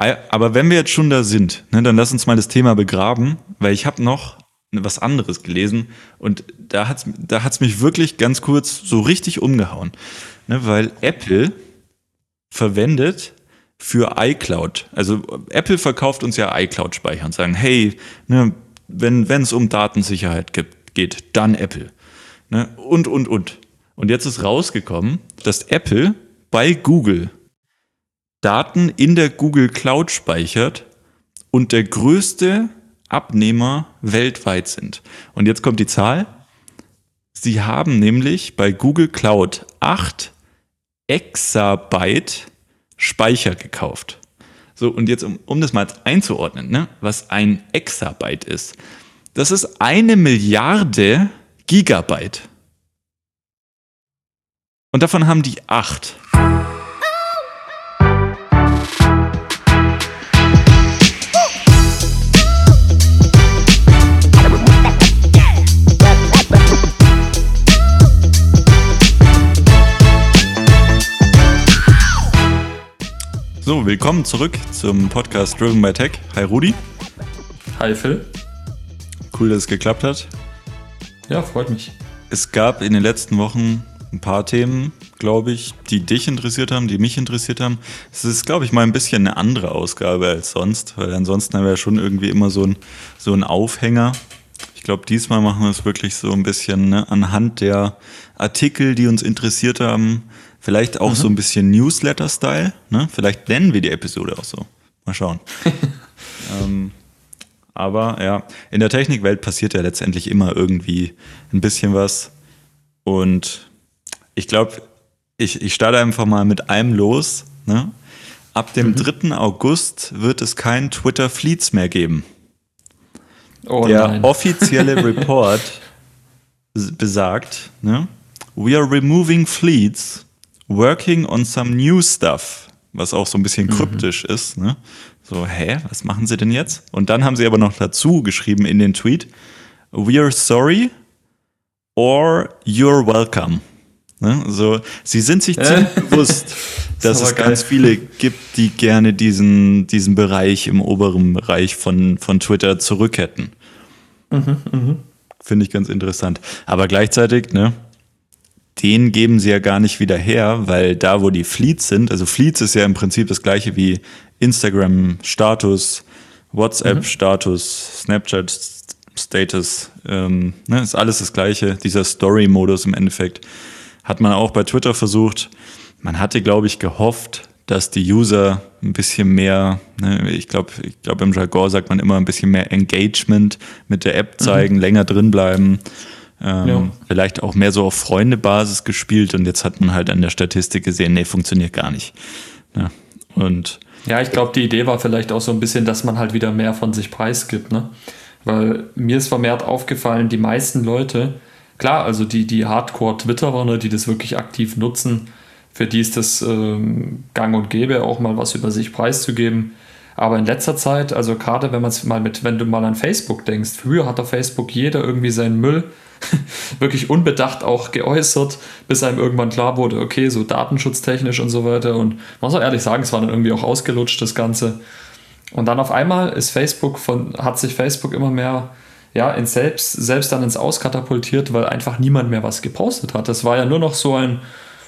Aber wenn wir jetzt schon da sind, ne, dann lass uns mal das Thema begraben, weil ich habe noch was anderes gelesen und da hat's da hat's mich wirklich ganz kurz so richtig umgehauen, ne, weil Apple verwendet für iCloud. Also Apple verkauft uns ja iCloud-Speicher und sagen, hey, ne, wenn es um Datensicherheit gibt, geht, dann Apple. Ne? Und, und, und. Und jetzt ist rausgekommen, dass Apple bei Google Daten in der Google Cloud speichert und der größte Abnehmer weltweit sind. Und jetzt kommt die Zahl. Sie haben nämlich bei Google Cloud 8 Exabyte Speicher gekauft. So, und jetzt, um, um das mal einzuordnen, ne, was ein Exabyte ist. Das ist eine Milliarde Gigabyte. Und davon haben die acht. So, willkommen zurück zum Podcast Driven by Tech. Hi Rudi. Hi Phil. Cool, dass es geklappt hat. Ja, freut mich. Es gab in den letzten Wochen ein paar Themen, glaube ich, die dich interessiert haben, die mich interessiert haben. Es ist, glaube ich, mal ein bisschen eine andere Ausgabe als sonst, weil ansonsten haben wir ja schon irgendwie immer so ein, so ein Aufhänger. Ich glaube, diesmal machen wir es wirklich so ein bisschen ne, anhand der Artikel, die uns interessiert haben, Vielleicht auch mhm. so ein bisschen Newsletter-Style. Ne? Vielleicht nennen wir die Episode auch so. Mal schauen. ähm, aber ja, in der Technikwelt passiert ja letztendlich immer irgendwie ein bisschen was. Und ich glaube, ich, ich starte einfach mal mit einem los. Ne? Ab dem mhm. 3. August wird es kein Twitter Fleets mehr geben. Oh der nein. offizielle Report besagt, ne? We are removing fleets working on some new stuff, was auch so ein bisschen mhm. kryptisch mhm. ist. Ne? So, hä, was machen sie denn jetzt? Und dann haben sie aber noch dazu geschrieben in den Tweet, we are sorry or you're welcome. Ne? So, sie sind sich ziemlich bewusst, dass es geil. ganz viele gibt, die gerne diesen, diesen Bereich im oberen Bereich von, von Twitter zurück hätten. Mhm, mh. Finde ich ganz interessant. Aber gleichzeitig, ne, den geben sie ja gar nicht wieder her, weil da, wo die Fleets sind, also Fleets ist ja im Prinzip das gleiche wie Instagram-Status, WhatsApp-Status, mhm. Snapchat-Status, ähm, ne, ist alles das gleiche, dieser Story-Modus im Endeffekt. Hat man auch bei Twitter versucht. Man hatte, glaube ich, gehofft, dass die User ein bisschen mehr, ne, ich glaube, ich glaube im Jargon sagt man immer ein bisschen mehr Engagement mit der App zeigen, mhm. länger drin bleiben. Ähm, ja. Vielleicht auch mehr so auf Freundebasis gespielt und jetzt hat man halt an der Statistik gesehen, nee, funktioniert gar nicht. Ja, und ja, ich glaube, die Idee war vielleicht auch so ein bisschen, dass man halt wieder mehr von sich preisgibt, ne? Weil mir ist vermehrt aufgefallen, die meisten Leute, klar, also die, die Hardcore-Twitterer, ne, die das wirklich aktiv nutzen, für die ist das ähm, gang und gäbe, auch mal was über sich preiszugeben. Aber in letzter Zeit, also gerade wenn man es mal mit, wenn du mal an Facebook denkst, früher hat auf Facebook jeder irgendwie seinen Müll wirklich unbedacht auch geäußert, bis einem irgendwann klar wurde, okay, so datenschutztechnisch und so weiter. Und man muss auch ehrlich sagen, es war dann irgendwie auch ausgelutscht, das Ganze. Und dann auf einmal ist Facebook von, hat sich Facebook immer mehr ja, in selbst, selbst dann ins Auskatapultiert, weil einfach niemand mehr was gepostet hat. Das war ja nur noch so ein,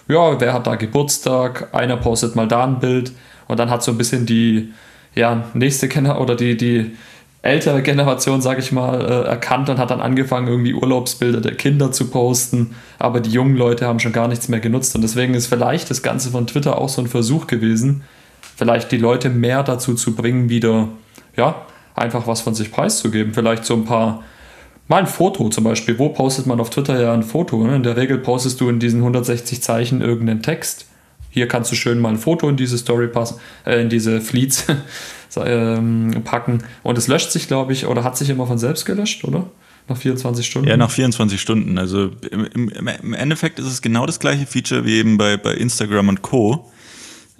ja, wer hat da Geburtstag, einer postet mal da ein Bild und dann hat so ein bisschen die ja, nächste Kenner oder die, die ältere Generation, sag ich mal, äh, erkannt und hat dann angefangen, irgendwie Urlaubsbilder der Kinder zu posten. Aber die jungen Leute haben schon gar nichts mehr genutzt. Und deswegen ist vielleicht das Ganze von Twitter auch so ein Versuch gewesen, vielleicht die Leute mehr dazu zu bringen, wieder, ja, einfach was von sich preiszugeben. Vielleicht so ein paar, mal ein Foto zum Beispiel. Wo postet man auf Twitter ja ein Foto? Ne? In der Regel postest du in diesen 160 Zeichen irgendeinen Text. Hier kannst du schön mal ein Foto in diese Story passen, äh, in diese Fleets ähm, packen. Und es löscht sich, glaube ich, oder hat sich immer von selbst gelöscht, oder? Nach 24 Stunden? Ja, nach 24 Stunden. Also im, im Endeffekt ist es genau das gleiche Feature wie eben bei, bei Instagram und Co.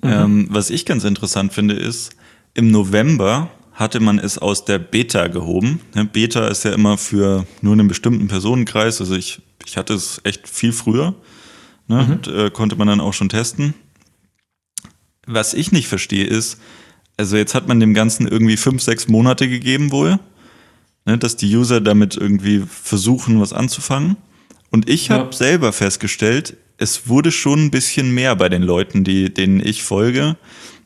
Mhm. Ähm, was ich ganz interessant finde, ist, im November hatte man es aus der Beta gehoben. Beta ist ja immer für nur einen bestimmten Personenkreis. Also ich, ich hatte es echt viel früher. Ne? Mhm. Und, äh, konnte man dann auch schon testen. Was ich nicht verstehe ist, also jetzt hat man dem Ganzen irgendwie fünf, sechs Monate gegeben wohl, ne, dass die User damit irgendwie versuchen, was anzufangen. Und ich habe ja. selber festgestellt, es wurde schon ein bisschen mehr bei den Leuten, die, denen ich folge,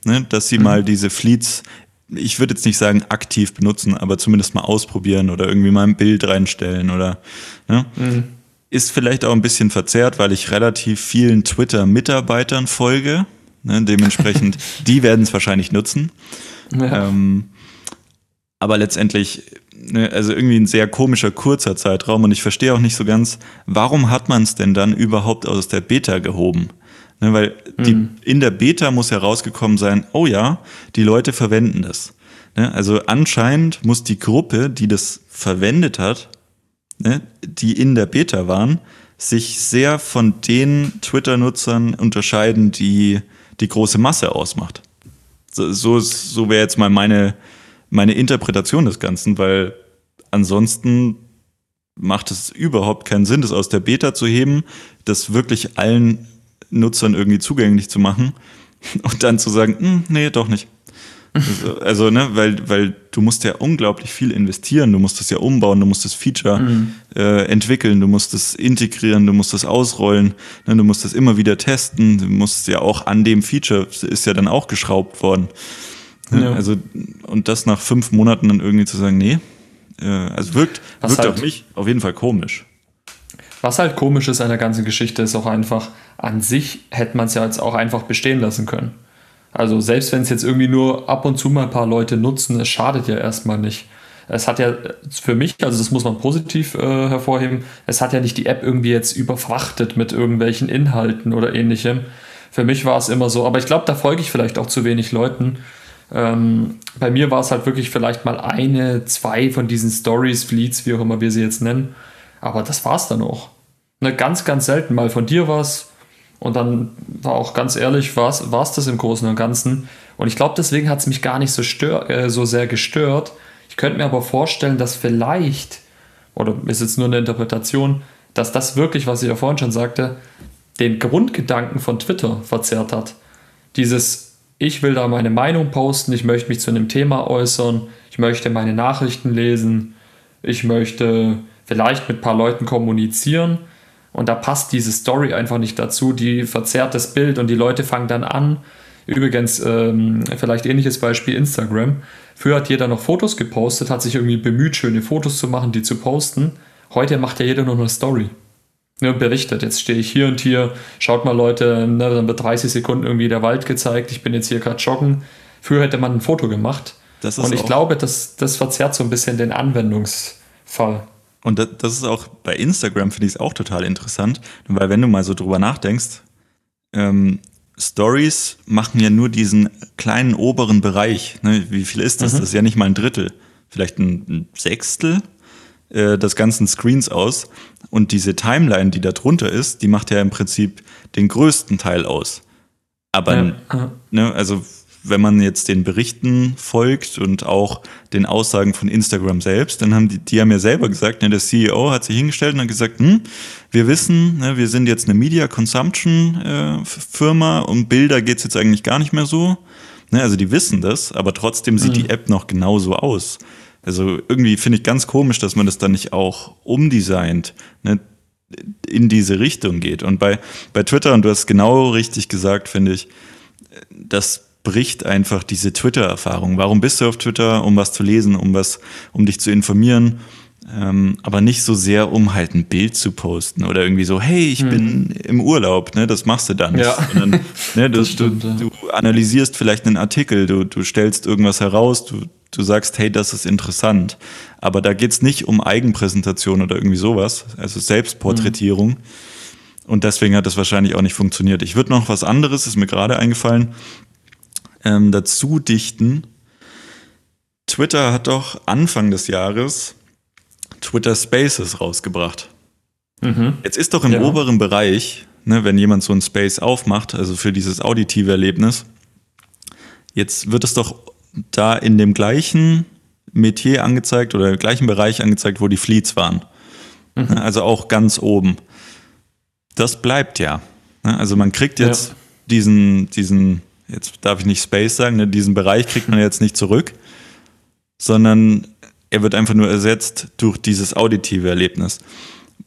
ne, dass sie mhm. mal diese Fleets, ich würde jetzt nicht sagen aktiv benutzen, aber zumindest mal ausprobieren oder irgendwie mal ein Bild reinstellen oder ne. Mhm. Ist vielleicht auch ein bisschen verzerrt, weil ich relativ vielen Twitter-Mitarbeitern folge. Ne, dementsprechend, die werden es wahrscheinlich nutzen. Ja. Ähm, aber letztendlich, ne, also irgendwie ein sehr komischer, kurzer Zeitraum und ich verstehe auch nicht so ganz, warum hat man es denn dann überhaupt aus der Beta gehoben? Ne, weil die, mhm. in der Beta muss herausgekommen sein, oh ja, die Leute verwenden das. Ne, also anscheinend muss die Gruppe, die das verwendet hat, ne, die in der Beta waren, sich sehr von den Twitter-Nutzern unterscheiden, die die große Masse ausmacht. So, so, so wäre jetzt mal meine, meine Interpretation des Ganzen, weil ansonsten macht es überhaupt keinen Sinn, das aus der Beta zu heben, das wirklich allen Nutzern irgendwie zugänglich zu machen und dann zu sagen, hm, nee, doch nicht. Also, also, ne, weil, weil du musst ja unglaublich viel investieren, du musst das ja umbauen, du musst das Feature mhm. äh, entwickeln, du musst es integrieren, du musst es ausrollen, ne, du musst es immer wieder testen, du musst ja auch an dem Feature, ist ja dann auch geschraubt worden. Ne? Ja. Also, und das nach fünf Monaten dann irgendwie zu sagen, nee, äh, also wirkt, wirkt halt, auf mich auf jeden Fall komisch. Was halt komisch ist an der ganzen Geschichte, ist auch einfach, an sich hätte man es ja jetzt auch einfach bestehen lassen können. Also selbst wenn es jetzt irgendwie nur ab und zu mal ein paar Leute nutzen, es schadet ja erstmal nicht. Es hat ja für mich, also das muss man positiv äh, hervorheben, es hat ja nicht die App irgendwie jetzt überfrachtet mit irgendwelchen Inhalten oder ähnlichem. Für mich war es immer so, aber ich glaube, da folge ich vielleicht auch zu wenig Leuten. Ähm, bei mir war es halt wirklich vielleicht mal eine, zwei von diesen Stories, Fleets, wie auch immer wir sie jetzt nennen. Aber das war es dann auch. Ne, ganz, ganz selten mal von dir was, und dann war auch ganz ehrlich, war es das im Großen und Ganzen. Und ich glaube, deswegen hat es mich gar nicht so, stör, äh, so sehr gestört. Ich könnte mir aber vorstellen, dass vielleicht, oder ist jetzt nur eine Interpretation, dass das wirklich, was ich ja vorhin schon sagte, den Grundgedanken von Twitter verzerrt hat. Dieses, ich will da meine Meinung posten, ich möchte mich zu einem Thema äußern, ich möchte meine Nachrichten lesen, ich möchte vielleicht mit ein paar Leuten kommunizieren und da passt diese Story einfach nicht dazu. Die verzerrt das Bild und die Leute fangen dann an. Übrigens, ähm, vielleicht ähnliches Beispiel Instagram. Früher hat jeder noch Fotos gepostet, hat sich irgendwie bemüht, schöne Fotos zu machen, die zu posten. Heute macht ja jeder nur eine Story. Ja, berichtet, jetzt stehe ich hier und hier, schaut mal Leute, ne, dann wird 30 Sekunden irgendwie der Wald gezeigt, ich bin jetzt hier gerade joggen. Früher hätte man ein Foto gemacht. und ich glaube, das, das verzerrt so ein bisschen den Anwendungsfall. Und das ist auch bei Instagram, finde ich es auch total interessant, weil wenn du mal so drüber nachdenkst, ähm, Stories machen ja nur diesen kleinen oberen Bereich. Ne? Wie viel ist das? Mhm. Das ist ja nicht mal ein Drittel, vielleicht ein, Sechstel äh, des ganzen Screens aus. Und diese Timeline, die da drunter ist, die macht ja im Prinzip den größten Teil aus. Aber, ja. ne, also wenn man jetzt den Berichten folgt und auch den Aussagen von Instagram selbst, dann haben die, die haben ja selber gesagt, ne, der CEO hat sich hingestellt und hat gesagt, hm, wir wissen, ne, wir sind jetzt eine Media Consumption äh, Firma und Bilder geht's jetzt eigentlich gar nicht mehr so. Ne, also die wissen das, aber trotzdem sieht mhm. die App noch genauso aus. Also irgendwie finde ich ganz komisch, dass man das dann nicht auch umdesignt. Ne, in diese Richtung geht. Und bei, bei Twitter, und du hast genau richtig gesagt, finde ich, dass bricht einfach diese Twitter-Erfahrung. Warum bist du auf Twitter? Um was zu lesen, um was, um dich zu informieren. Ähm, aber nicht so sehr, um halt ein Bild zu posten oder irgendwie so, hey, ich hm. bin im Urlaub, ne, das machst du dann. Ja. Sondern, ne, du, stimmt, du, ja. du, analysierst vielleicht einen Artikel, du, du stellst irgendwas heraus, du, du sagst, hey, das ist interessant. Aber da geht's nicht um Eigenpräsentation oder irgendwie sowas, also Selbstporträtierung. Hm. Und deswegen hat das wahrscheinlich auch nicht funktioniert. Ich würde noch was anderes, ist mir gerade eingefallen, ähm, dazu dichten. Twitter hat doch Anfang des Jahres Twitter Spaces rausgebracht. Mhm. Jetzt ist doch im ja. oberen Bereich, ne, wenn jemand so ein Space aufmacht, also für dieses auditive Erlebnis, jetzt wird es doch da in dem gleichen Metier angezeigt oder im gleichen Bereich angezeigt, wo die Fleets waren. Mhm. Ne, also auch ganz oben. Das bleibt ja. Ne, also man kriegt jetzt ja. diesen, diesen jetzt darf ich nicht Space sagen, ne, diesen Bereich kriegt man jetzt nicht zurück, sondern er wird einfach nur ersetzt durch dieses auditive Erlebnis.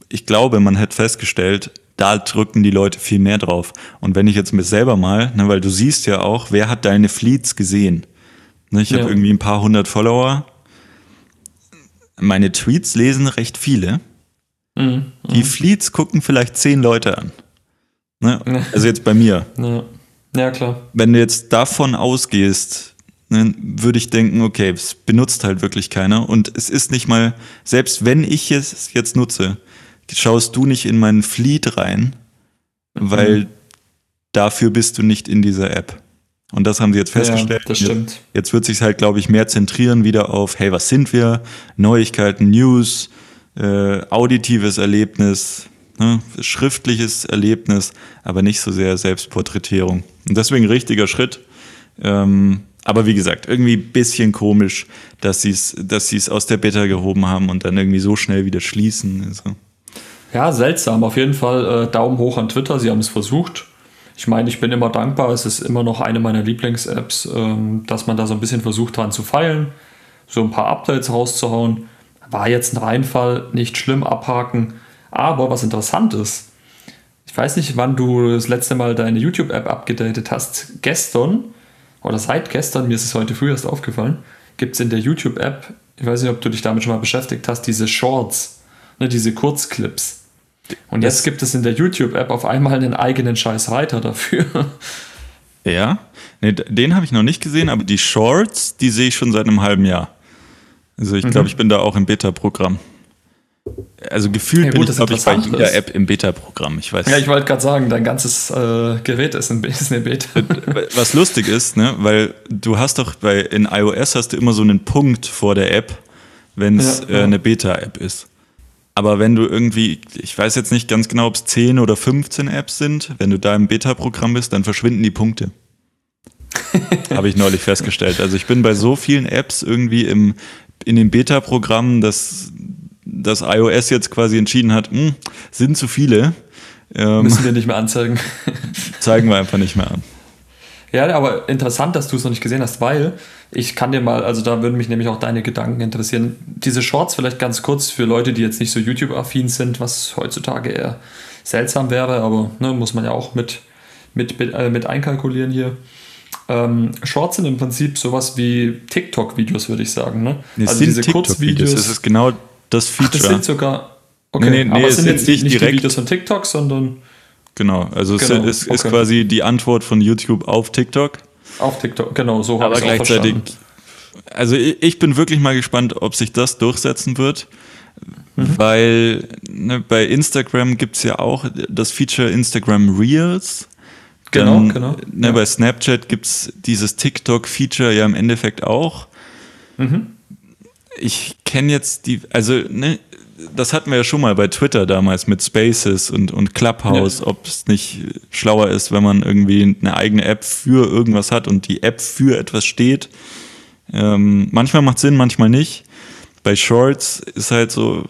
Ich glaube, man hat festgestellt, da drücken die Leute viel mehr drauf. Und wenn ich jetzt mir selber mal, ne, weil du siehst ja auch, wer hat deine Fleets gesehen? Ne, ich ja. habe irgendwie ein paar hundert Follower. Meine Tweets lesen recht viele. Mhm. Die Fleets gucken vielleicht zehn Leute an. Ne? Also jetzt bei mir. Ja. Ja, klar. Wenn du jetzt davon ausgehst, ne, würde ich denken, okay, es benutzt halt wirklich keiner. Und es ist nicht mal, selbst wenn ich es jetzt nutze, schaust du nicht in meinen Fleet rein, weil mhm. dafür bist du nicht in dieser App. Und das haben sie jetzt festgestellt. Ja, das stimmt. Jetzt, jetzt wird sich halt, glaube ich, mehr zentrieren wieder auf, hey, was sind wir? Neuigkeiten, News, äh, auditives Erlebnis, ne? schriftliches Erlebnis, aber nicht so sehr Selbstporträtierung. Und deswegen richtiger Schritt. Ähm, aber wie gesagt, irgendwie ein bisschen komisch, dass sie es dass aus der Beta gehoben haben und dann irgendwie so schnell wieder schließen. Also. Ja, seltsam. Auf jeden Fall äh, Daumen hoch an Twitter. Sie haben es versucht. Ich meine, ich bin immer dankbar. Es ist immer noch eine meiner Lieblings-Apps, ähm, dass man da so ein bisschen versucht dran zu feilen, so ein paar Updates rauszuhauen. War jetzt ein Reinfall, nicht schlimm, abhaken. Aber was interessant ist, ich weiß nicht, wann du das letzte Mal deine YouTube-App abgedatet hast. Gestern oder seit gestern, mir ist es heute früh erst aufgefallen, gibt es in der YouTube-App, ich weiß nicht, ob du dich damit schon mal beschäftigt hast, diese Shorts, ne, diese Kurzclips. Und jetzt gibt es in der YouTube-App auf einmal einen eigenen scheiß Reiter dafür. Ja, nee, den habe ich noch nicht gesehen, aber die Shorts, die sehe ich schon seit einem halben Jahr. Also ich glaube, mhm. ich bin da auch im Beta-Programm. Also gefühlt ja, gut, bin ich, glaube ich, bei jeder App im Beta-Programm. Ich weiß. Ja, ich wollte gerade sagen, dein ganzes äh, Gerät ist, ein, ist eine Beta. Was lustig ist, ne, weil du hast doch bei in iOS hast du immer so einen Punkt vor der App, wenn es ja, ja. äh, eine Beta-App ist. Aber wenn du irgendwie, ich weiß jetzt nicht ganz genau, ob es 10 oder 15 Apps sind, wenn du da im Beta-Programm bist, dann verschwinden die Punkte. Habe ich neulich festgestellt. Also ich bin bei so vielen Apps irgendwie im, in den Beta-Programmen, dass das iOS jetzt quasi entschieden hat, mh, hm, sind zu viele. Ähm, Müssen wir nicht mehr anzeigen. zeigen wir einfach nicht mehr an. Ja, aber interessant, dass du es noch nicht gesehen hast, weil ich kann dir mal, also da würden mich nämlich auch deine Gedanken interessieren. Diese Shorts vielleicht ganz kurz für Leute, die jetzt nicht so YouTube-affin sind, was heutzutage eher seltsam wäre, aber ne, muss man ja auch mit, mit, äh, mit einkalkulieren hier. Ähm, Shorts sind im Prinzip sowas wie TikTok-Videos, würde ich sagen. Ne? Also diese Kurzvideos. Das ist genau das Feature. Ach, das sind sogar. Okay, nee, nee, aber nee, es sind jetzt nicht, nicht die Videos von TikTok, sondern. Genau, also genau, es ist, okay. ist quasi die Antwort von YouTube auf TikTok. Auf TikTok, genau, so habe ich gleichzeitig. Also ich bin wirklich mal gespannt, ob sich das durchsetzen wird, mhm. weil ne, bei Instagram gibt es ja auch das Feature Instagram Reels. Genau, Dann, genau. Ne, ja. Bei Snapchat gibt es dieses TikTok-Feature ja im Endeffekt auch. Mhm. Ich kenne jetzt die, also ne, das hatten wir ja schon mal bei Twitter damals mit Spaces und, und Clubhouse, ja. ob es nicht schlauer ist, wenn man irgendwie eine eigene App für irgendwas hat und die App für etwas steht. Ähm, manchmal macht Sinn, manchmal nicht. Bei Shorts ist halt so.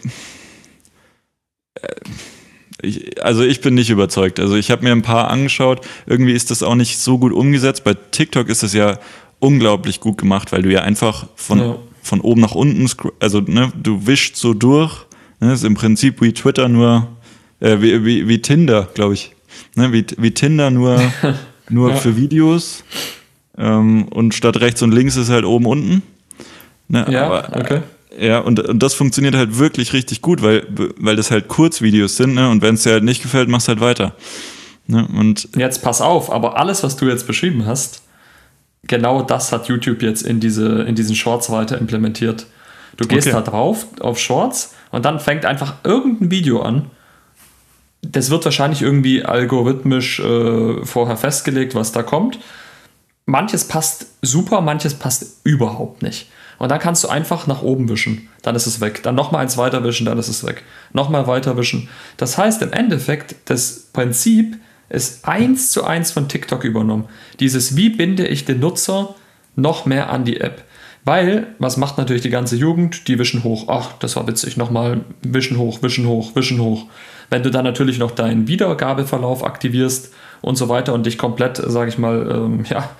Äh, ich, also ich bin nicht überzeugt. Also ich habe mir ein paar angeschaut. Irgendwie ist das auch nicht so gut umgesetzt. Bei TikTok ist es ja unglaublich gut gemacht, weil du ja einfach von, ja. Von oben nach unten, also ne, du wischst so durch Ne, ist im Prinzip wie Twitter nur, äh, wie, wie, wie Tinder, glaube ich. Ne, wie, wie Tinder nur, nur ja. für Videos. Ähm, und statt rechts und links ist halt oben unten. Ne, ja, aber, okay. Ja, und, und das funktioniert halt wirklich richtig gut, weil, weil das halt Kurzvideos sind, ne? Und wenn es dir halt nicht gefällt, machst halt weiter. Ne? Und jetzt pass auf, aber alles, was du jetzt beschrieben hast, genau das hat YouTube jetzt in, diese, in diesen Shorts weiter implementiert. Du gehst okay. da drauf auf Shorts und dann fängt einfach irgendein Video an. Das wird wahrscheinlich irgendwie algorithmisch äh, vorher festgelegt, was da kommt. Manches passt super, manches passt überhaupt nicht. Und dann kannst du einfach nach oben wischen, dann ist es weg. Dann nochmal eins weiter wischen, dann ist es weg. Nochmal weiter wischen. Das heißt im Endeffekt, das Prinzip ist eins zu eins von TikTok übernommen. Dieses, wie binde ich den Nutzer noch mehr an die App? Weil, was macht natürlich die ganze Jugend? Die wischen hoch. Ach, das war witzig. Nochmal wischen hoch, wischen hoch, wischen hoch. Wenn du dann natürlich noch deinen Wiedergabeverlauf aktivierst und so weiter und dich komplett, sage ich mal, ähm, ja,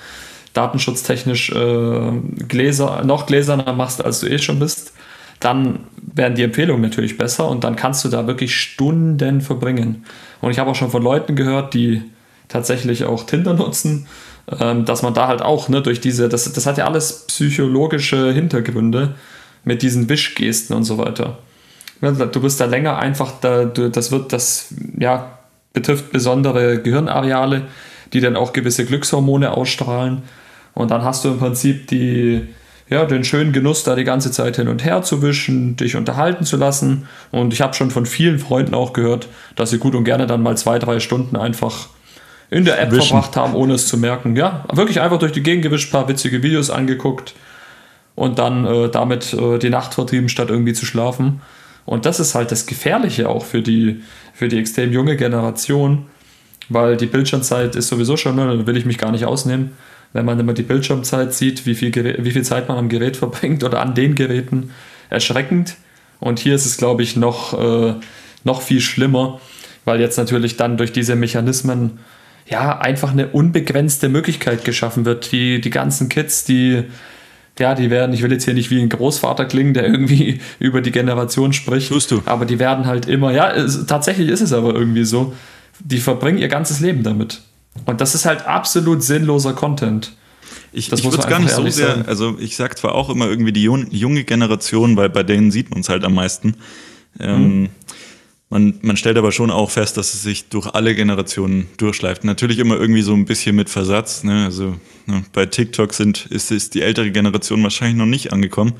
datenschutztechnisch äh, Gläser, noch gläserner machst, als du eh schon bist, dann werden die Empfehlungen natürlich besser und dann kannst du da wirklich Stunden verbringen. Und ich habe auch schon von Leuten gehört, die tatsächlich auch Tinder nutzen, ähm, dass man da halt auch ne, durch diese, das, das hat ja alles psychologische Hintergründe mit diesen Wischgesten und so weiter. Du bist da länger einfach, da, das wird, das ja, betrifft besondere Gehirnareale, die dann auch gewisse Glückshormone ausstrahlen. Und dann hast du im Prinzip die, ja, den schönen Genuss, da die ganze Zeit hin und her zu wischen, dich unterhalten zu lassen. Und ich habe schon von vielen Freunden auch gehört, dass sie gut und gerne dann mal zwei, drei Stunden einfach in der App wischen. verbracht haben, ohne es zu merken. Ja, wirklich einfach durch die Gegend gewischt, paar witzige Videos angeguckt und dann äh, damit äh, die Nacht vertrieben, statt irgendwie zu schlafen. Und das ist halt das Gefährliche auch für die, für die extrem junge Generation, weil die Bildschirmzeit ist sowieso schon, ne, da will ich mich gar nicht ausnehmen, wenn man immer die Bildschirmzeit sieht, wie viel, wie viel Zeit man am Gerät verbringt oder an den Geräten, erschreckend. Und hier ist es, glaube ich, noch, äh, noch viel schlimmer, weil jetzt natürlich dann durch diese Mechanismen ja einfach eine unbegrenzte Möglichkeit geschaffen wird. Die, die ganzen Kids, die ja, die werden, ich will jetzt hier nicht wie ein Großvater klingen, der irgendwie über die Generation spricht. Tust du. Aber die werden halt immer, ja, es, tatsächlich ist es aber irgendwie so, die verbringen ihr ganzes Leben damit. Und das ist halt absolut sinnloser Content. Ich, ich würde es gar nicht so sehr, sagen. also ich sag zwar auch immer irgendwie die junge Generation, weil bei denen sieht man es halt am meisten. Ähm, mhm. Man, man stellt aber schon auch fest, dass es sich durch alle Generationen durchschleift. Natürlich immer irgendwie so ein bisschen mit Versatz. Ne? Also ne? bei TikTok sind, ist, ist die ältere Generation wahrscheinlich noch nicht angekommen,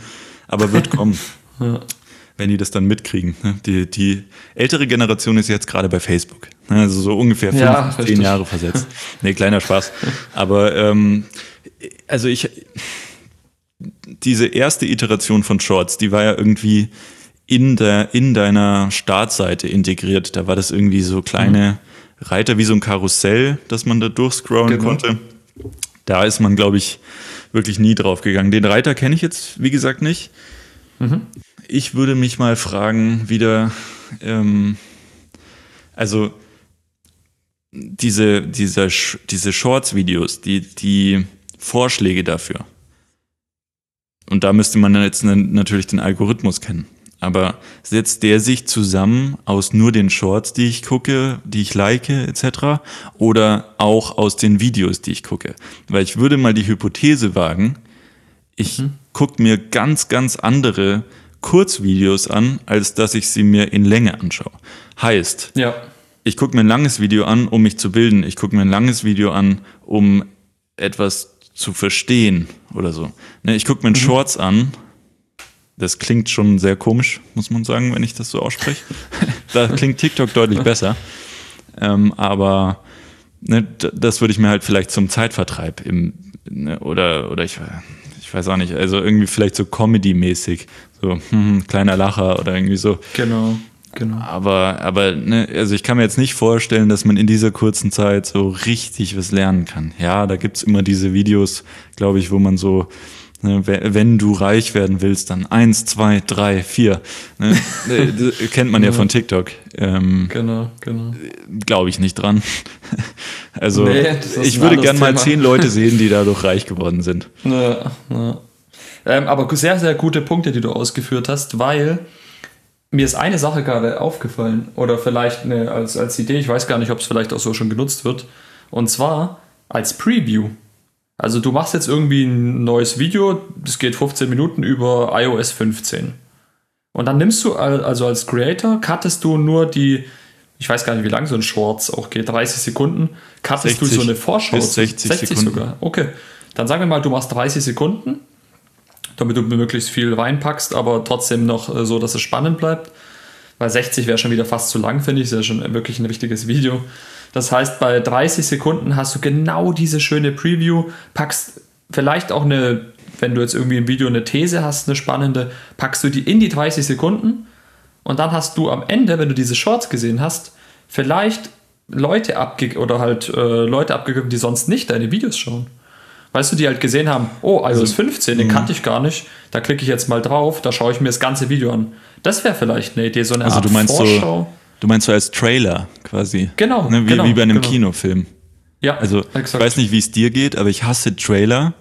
aber wird kommen. ja. Wenn die das dann mitkriegen. Ne? Die, die ältere Generation ist jetzt gerade bei Facebook. Ne? Also so ungefähr fünf, ja, zehn Jahre versetzt. Nee, kleiner Spaß. Aber ähm, also ich diese erste Iteration von Shorts, die war ja irgendwie in, der, in deiner Startseite integriert. Da war das irgendwie so kleine mhm. Reiter wie so ein Karussell, dass man da durchscrollen genau. konnte. Da ist man, glaube ich, wirklich nie drauf gegangen. Den Reiter kenne ich jetzt, wie gesagt, nicht. Mhm. Ich würde mich mal fragen, wieder, ähm, also diese, diese, diese Shorts-Videos, die, die Vorschläge dafür. Und da müsste man jetzt natürlich den Algorithmus kennen. Aber setzt der sich zusammen aus nur den Shorts, die ich gucke, die ich like, etc. oder auch aus den Videos, die ich gucke? Weil ich würde mal die Hypothese wagen, ich mhm. gucke mir ganz, ganz andere Kurzvideos an, als dass ich sie mir in Länge anschaue. Heißt, ja. ich gucke mir ein langes Video an, um mich zu bilden. Ich gucke mir ein langes Video an, um etwas zu verstehen oder so. Ne, ich gucke mir mhm. Shorts an, das klingt schon sehr komisch, muss man sagen, wenn ich das so ausspreche. da klingt TikTok deutlich besser. Ähm, aber ne, das würde ich mir halt vielleicht zum Zeitvertreib im, ne, oder, oder ich, ich weiß auch nicht, also irgendwie vielleicht so Comedy-mäßig, so hm, kleiner Lacher oder irgendwie so. Genau. Genau. Aber, aber ne, also ich kann mir jetzt nicht vorstellen, dass man in dieser kurzen Zeit so richtig was lernen kann. Ja, da gibt es immer diese Videos, glaube ich, wo man so wenn du reich werden willst, dann eins, zwei, drei, vier. Ne? kennt man ja von TikTok. Ähm, genau, genau. Glaube ich nicht dran. Also nee, ich würde gern mal zehn Leute sehen, die dadurch reich geworden sind. Ja, ja. Ähm, aber sehr, sehr gute Punkte, die du ausgeführt hast, weil mir ist eine Sache gerade aufgefallen oder vielleicht eine, als, als Idee, ich weiß gar nicht, ob es vielleicht auch so schon genutzt wird. Und zwar als Preview. Also du machst jetzt irgendwie ein neues Video, das geht 15 Minuten über iOS 15. Und dann nimmst du also als Creator, cuttest du nur die, ich weiß gar nicht, wie lang so ein Shorts auch geht, 30 Sekunden, cuttest 60, du so eine Vorschau. Bis 60, 60 Sekunden. sogar. Okay. Dann sagen wir mal, du machst 30 Sekunden, damit du möglichst viel reinpackst, aber trotzdem noch äh, so, dass es spannend bleibt. Weil 60 wäre schon wieder fast zu lang, finde ich. Das ist ja schon wirklich ein richtiges Video. Das heißt, bei 30 Sekunden hast du genau diese schöne Preview, packst vielleicht auch eine, wenn du jetzt irgendwie im Video eine These hast, eine spannende, packst du die in die 30 Sekunden und dann hast du am Ende, wenn du diese Shorts gesehen hast, vielleicht Leute abge oder halt äh, Leute abgegeben, die sonst nicht deine Videos schauen. Weißt du, die halt gesehen haben, oh, iOS also, 15, den mhm. kannte ich gar nicht, da klicke ich jetzt mal drauf, da schaue ich mir das ganze Video an. Das wäre vielleicht eine Idee, so eine also Art du meinst Vorschau. So Du meinst so als Trailer quasi. Genau. Ne? Wie, genau, wie bei einem genau. Kinofilm. Ja, also exakt. ich weiß nicht, wie es dir geht, aber ich hasse Trailer,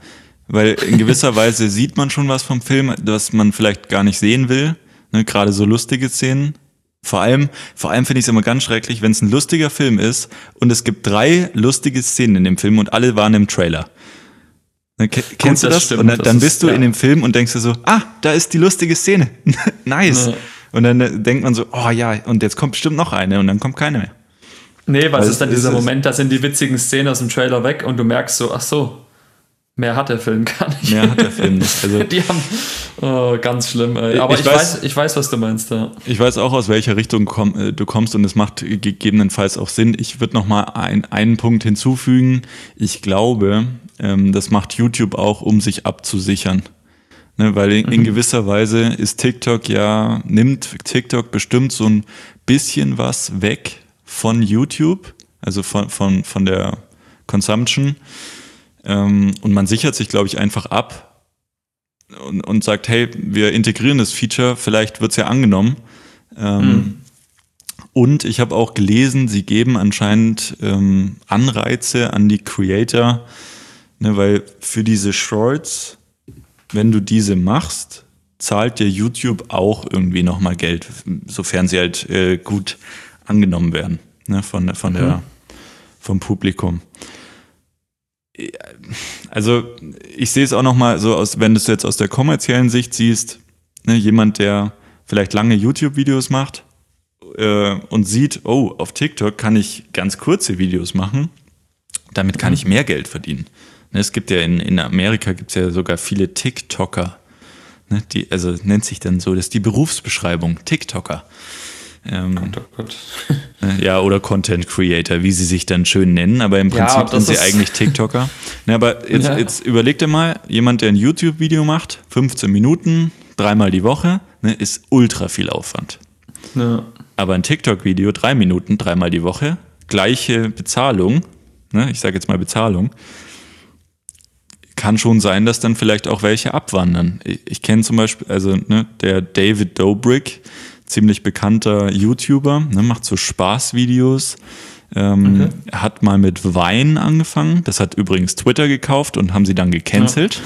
weil in gewisser Weise sieht man schon was vom Film, was man vielleicht gar nicht sehen will. Ne, Gerade so lustige Szenen. Vor allem, vor allem finde ich es immer ganz schrecklich, wenn es ein lustiger Film ist und es gibt drei lustige Szenen in dem Film und alle waren im Trailer. Ne, kennst Gut, du das? Stimmt, und dann, dann bist ist, du ja. in dem Film und denkst dir so, ah, da ist die lustige Szene. nice. Ja. Und dann äh, denkt man so, oh ja, und jetzt kommt bestimmt noch eine und dann kommt keine mehr. Nee, was ist dann dieser Moment, da sind die witzigen Szenen aus dem Trailer weg und du merkst so, ach so, mehr hat der Film gar nicht. Mehr hat der Film nicht. Also die haben oh, ganz schlimm. Ey. Aber ich, ich, weiß, weiß, ich weiß, was du meinst. Ja. Ich weiß auch, aus welcher Richtung komm, äh, du kommst und es macht gegebenenfalls auch Sinn. Ich würde noch mal ein, einen Punkt hinzufügen. Ich glaube, ähm, das macht YouTube auch, um sich abzusichern. Ne, weil in, in, mhm. gewisser Weise ist TikTok ja, nimmt TikTok bestimmt so ein bisschen was weg von YouTube, also von, von, von der Consumption. Ähm, und man sichert sich, glaube ich, einfach ab und, und sagt, hey, wir integrieren das Feature, vielleicht wird es ja angenommen. Ähm, mhm. Und ich habe auch gelesen, sie geben anscheinend ähm, Anreize an die Creator, ne, weil für diese Shorts, wenn du diese machst, zahlt dir YouTube auch irgendwie nochmal Geld, sofern sie halt äh, gut angenommen werden ne, von, von der, mhm. vom Publikum. Also ich sehe es auch nochmal so aus, wenn du es jetzt aus der kommerziellen Sicht siehst, ne, jemand, der vielleicht lange YouTube-Videos macht äh, und sieht, oh, auf TikTok kann ich ganz kurze Videos machen, damit kann mhm. ich mehr Geld verdienen. Ne, es gibt ja in, in Amerika gibt es ja sogar viele TikToker. Ne, die, also nennt sich dann so, das ist die Berufsbeschreibung, TikToker. Ähm, Gott, oh Gott. Äh, ja, oder Content Creator, wie sie sich dann schön nennen, aber im Prinzip ja, sind sie eigentlich TikToker. Na, aber jetzt, ja. jetzt überleg dir mal, jemand, der ein YouTube-Video macht, 15 Minuten, dreimal die Woche, ne, ist ultra viel Aufwand. Ja. Aber ein TikTok-Video, drei Minuten, dreimal die Woche, gleiche Bezahlung, ne, ich sage jetzt mal Bezahlung, kann schon sein, dass dann vielleicht auch welche abwandern. Ich, ich kenne zum Beispiel, also ne, der David Dobrik, ziemlich bekannter YouTuber, ne, macht so Spaßvideos. Ähm, okay. Hat mal mit Wein angefangen. Das hat übrigens Twitter gekauft und haben sie dann gecancelt.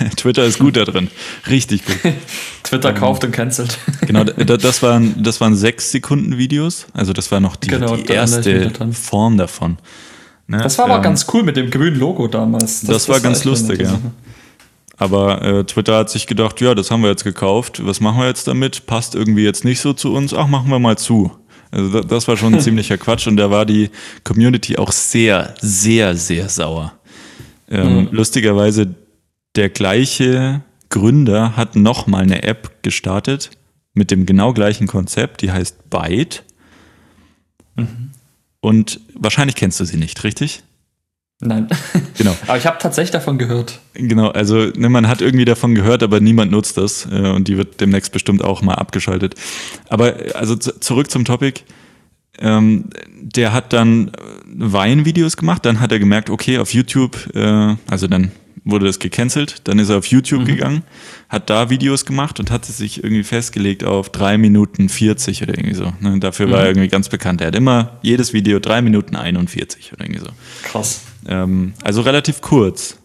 Ja. Twitter ist gut da drin. Richtig gut. Twitter ähm, kauft und cancelt. genau, das waren, das waren sechs Sekunden Videos. Also das war noch die, genau, die erste Form davon. Ne? Das war aber ähm, ganz cool mit dem grünen Logo damals. Das, das war ganz lustig, ja. Aber äh, Twitter hat sich gedacht, ja, das haben wir jetzt gekauft. Was machen wir jetzt damit? Passt irgendwie jetzt nicht so zu uns. Ach, machen wir mal zu. Also das war schon ein ziemlicher Quatsch und da war die Community auch sehr, sehr, sehr sauer. Ähm, mhm. Lustigerweise der gleiche Gründer hat nochmal eine App gestartet mit dem genau gleichen Konzept, die heißt Byte. Mhm. Und wahrscheinlich kennst du sie nicht, richtig? Nein. Genau. aber ich habe tatsächlich davon gehört. Genau, also ne, man hat irgendwie davon gehört, aber niemand nutzt das äh, und die wird demnächst bestimmt auch mal abgeschaltet. Aber also zurück zum Topic. Ähm, der hat dann Weinvideos gemacht, dann hat er gemerkt, okay, auf YouTube, äh, also dann wurde das gecancelt. Dann ist er auf YouTube mhm. gegangen, hat da Videos gemacht und hatte sich irgendwie festgelegt auf 3 Minuten 40 oder irgendwie so. Ne? Dafür mhm. war er irgendwie ganz bekannt. Er hat immer jedes Video 3 Minuten 41 oder irgendwie so. Krass. Ähm, also relativ kurz.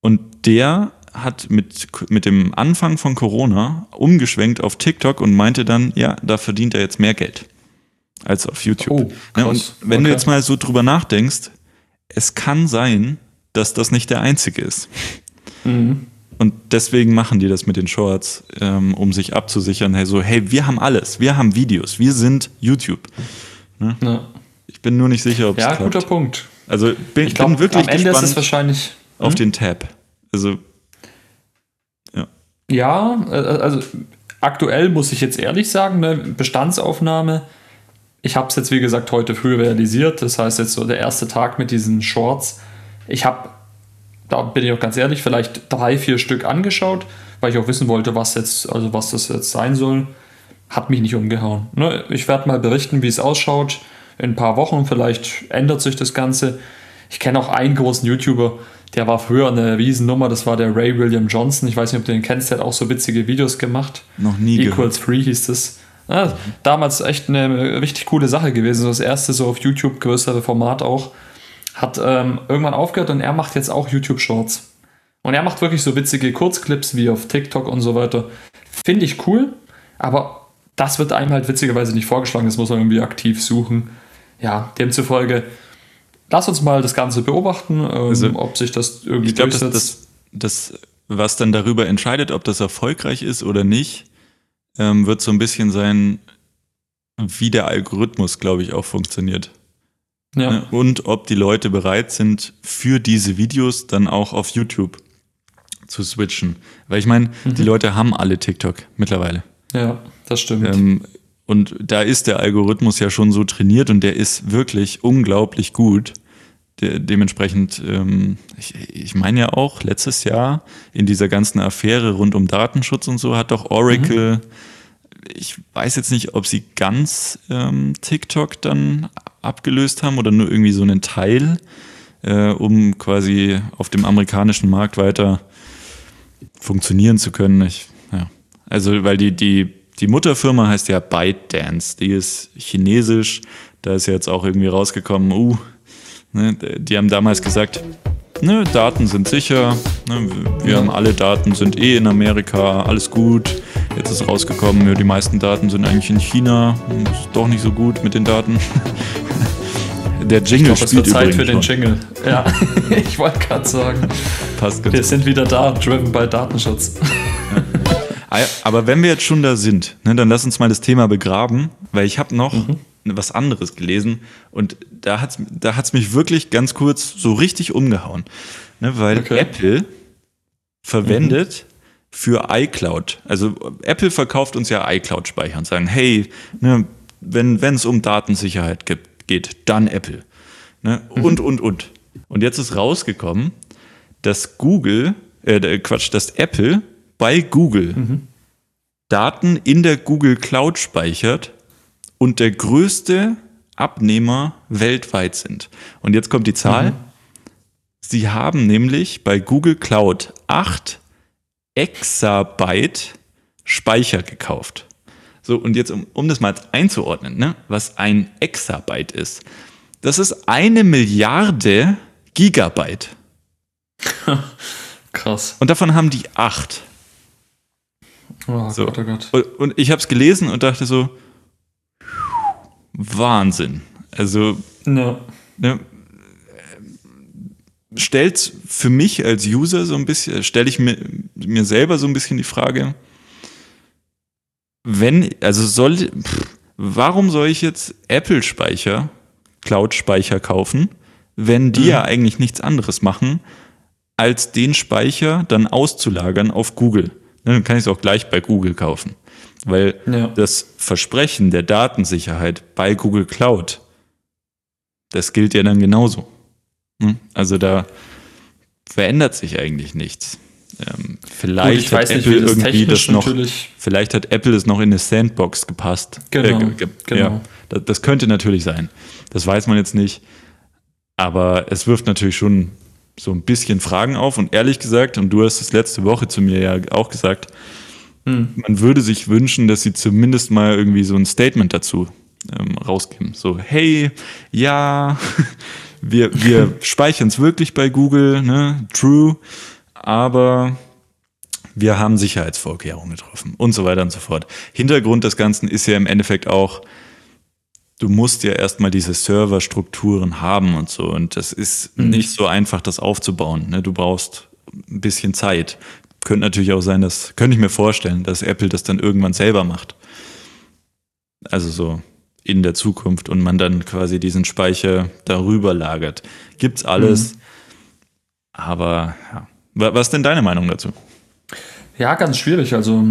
Und der hat mit, mit dem Anfang von Corona umgeschwenkt auf TikTok und meinte dann, ja, da verdient er jetzt mehr Geld als auf YouTube. Oh, ja, und wenn okay. du jetzt mal so drüber nachdenkst, es kann sein, dass das nicht der einzige ist. Mhm. Und deswegen machen die das mit den Shorts, ähm, um sich abzusichern, hey, so, hey, wir haben alles, wir haben Videos, wir sind YouTube. Ne? Ja. Ich bin nur nicht sicher, ob es Ja, klappt. guter Punkt. Also bin, ich glaub, bin wirklich am Ende gespannt ist es wahrscheinlich auf hm? den Tab. Also ja. Ja, äh, also aktuell muss ich jetzt ehrlich sagen, ne, Bestandsaufnahme. Ich habe es jetzt wie gesagt heute früh realisiert. Das heißt jetzt so der erste Tag mit diesen Shorts ich habe, da bin ich auch ganz ehrlich, vielleicht drei, vier Stück angeschaut, weil ich auch wissen wollte, was jetzt, also was das jetzt sein soll. Hat mich nicht umgehauen. Ne? Ich werde mal berichten, wie es ausschaut. In ein paar Wochen vielleicht ändert sich das Ganze. Ich kenne auch einen großen YouTuber, der war früher eine Riesennummer, das war der Ray William Johnson. Ich weiß nicht, ob du den kennst, der hat auch so witzige Videos gemacht. Noch nie Equals gehört. Free hieß das. Ja, damals echt eine richtig coole Sache gewesen. Das erste so auf YouTube, größere Format auch. Hat ähm, irgendwann aufgehört und er macht jetzt auch YouTube Shorts. Und er macht wirklich so witzige Kurzclips wie auf TikTok und so weiter. Finde ich cool, aber das wird einem halt witzigerweise nicht vorgeschlagen. Das muss man irgendwie aktiv suchen. Ja, demzufolge, lass uns mal das Ganze beobachten, ähm, also, ob sich das irgendwie ich glaub, durchsetzt. Das, das, das, was dann darüber entscheidet, ob das erfolgreich ist oder nicht, ähm, wird so ein bisschen sein, wie der Algorithmus, glaube ich, auch funktioniert. Ja. Und ob die Leute bereit sind, für diese Videos dann auch auf YouTube zu switchen. Weil ich meine, mhm. die Leute haben alle TikTok mittlerweile. Ja, das stimmt. Ähm, und da ist der Algorithmus ja schon so trainiert und der ist wirklich unglaublich gut. De dementsprechend, ähm, ich, ich meine ja auch, letztes Jahr in dieser ganzen Affäre rund um Datenschutz und so hat doch Oracle, mhm. ich weiß jetzt nicht, ob sie ganz ähm, TikTok dann abgelöst haben oder nur irgendwie so einen Teil, äh, um quasi auf dem amerikanischen Markt weiter funktionieren zu können. Ich, ja. Also, weil die, die, die Mutterfirma heißt ja ByteDance, die ist chinesisch, da ist ja jetzt auch irgendwie rausgekommen, uh, ne, die haben damals gesagt, ne, Daten sind sicher, ne, wir haben alle Daten, sind eh in Amerika, alles gut. Jetzt ist rausgekommen, die meisten Daten sind eigentlich in China, ist doch nicht so gut mit den Daten. Der Jingle ich glaub, spielt es wird Zeit für den Jingle. Ja, ich wollte gerade sagen. Passt ganz Wir gut. sind wieder da, driven by Datenschutz. Ja. Aber wenn wir jetzt schon da sind, ne, dann lass uns mal das Thema begraben, weil ich habe noch mhm. was anderes gelesen und da hat es da hat's mich wirklich ganz kurz so richtig umgehauen. Ne, weil okay. Apple verwendet mhm. für iCloud, also Apple verkauft uns ja iCloud-Speicher und sagen, hey, ne, wenn es um Datensicherheit gibt, geht, dann Apple. Ne? Mhm. Und, und, und. Und jetzt ist rausgekommen, dass Google, äh, Quatsch, dass Apple bei Google mhm. Daten in der Google Cloud speichert und der größte Abnehmer weltweit sind. Und jetzt kommt die Zahl. Mhm. Sie haben nämlich bei Google Cloud 8 Exabyte Speicher gekauft. So, und jetzt, um, um das mal einzuordnen, ne, was ein Exabyte ist. Das ist eine Milliarde Gigabyte. Krass. Und davon haben die acht. Oh so. Gott, oh Gott. Und, und ich habe es gelesen und dachte so, Wahnsinn. Also, no. ne, stellt für mich als User so ein bisschen, stelle ich mir, mir selber so ein bisschen die Frage, wenn, also soll, pff, warum soll ich jetzt Apple-Speicher, Cloud-Speicher kaufen, wenn die mhm. ja eigentlich nichts anderes machen, als den Speicher dann auszulagern auf Google? Dann kann ich es auch gleich bei Google kaufen. Weil ja. das Versprechen der Datensicherheit bei Google Cloud, das gilt ja dann genauso. Hm? Also da verändert sich eigentlich nichts. Ähm, vielleicht hat Apple nicht, irgendwie das noch, vielleicht hat Apple es noch in eine Sandbox gepasst. Genau, äh, ge genau. Ja, das, das, könnte natürlich sein. Das weiß man jetzt nicht. Aber es wirft natürlich schon so ein bisschen Fragen auf. Und ehrlich gesagt, und du hast es letzte Woche zu mir ja auch gesagt, hm. man würde sich wünschen, dass sie zumindest mal irgendwie so ein Statement dazu ähm, rausgeben. So, hey, ja, wir, wir speichern es wirklich bei Google, ne? True aber wir haben Sicherheitsvorkehrungen getroffen und so weiter und so fort. Hintergrund des Ganzen ist ja im Endeffekt auch, du musst ja erstmal diese Serverstrukturen haben und so. Und das ist mhm. nicht so einfach, das aufzubauen. Ne? Du brauchst ein bisschen Zeit. Könnte natürlich auch sein, dass, könnte ich mir vorstellen, dass Apple das dann irgendwann selber macht. Also so in der Zukunft und man dann quasi diesen Speicher darüber lagert. Gibt's alles. Mhm. Aber ja, was ist denn deine Meinung dazu? Ja, ganz schwierig. Also,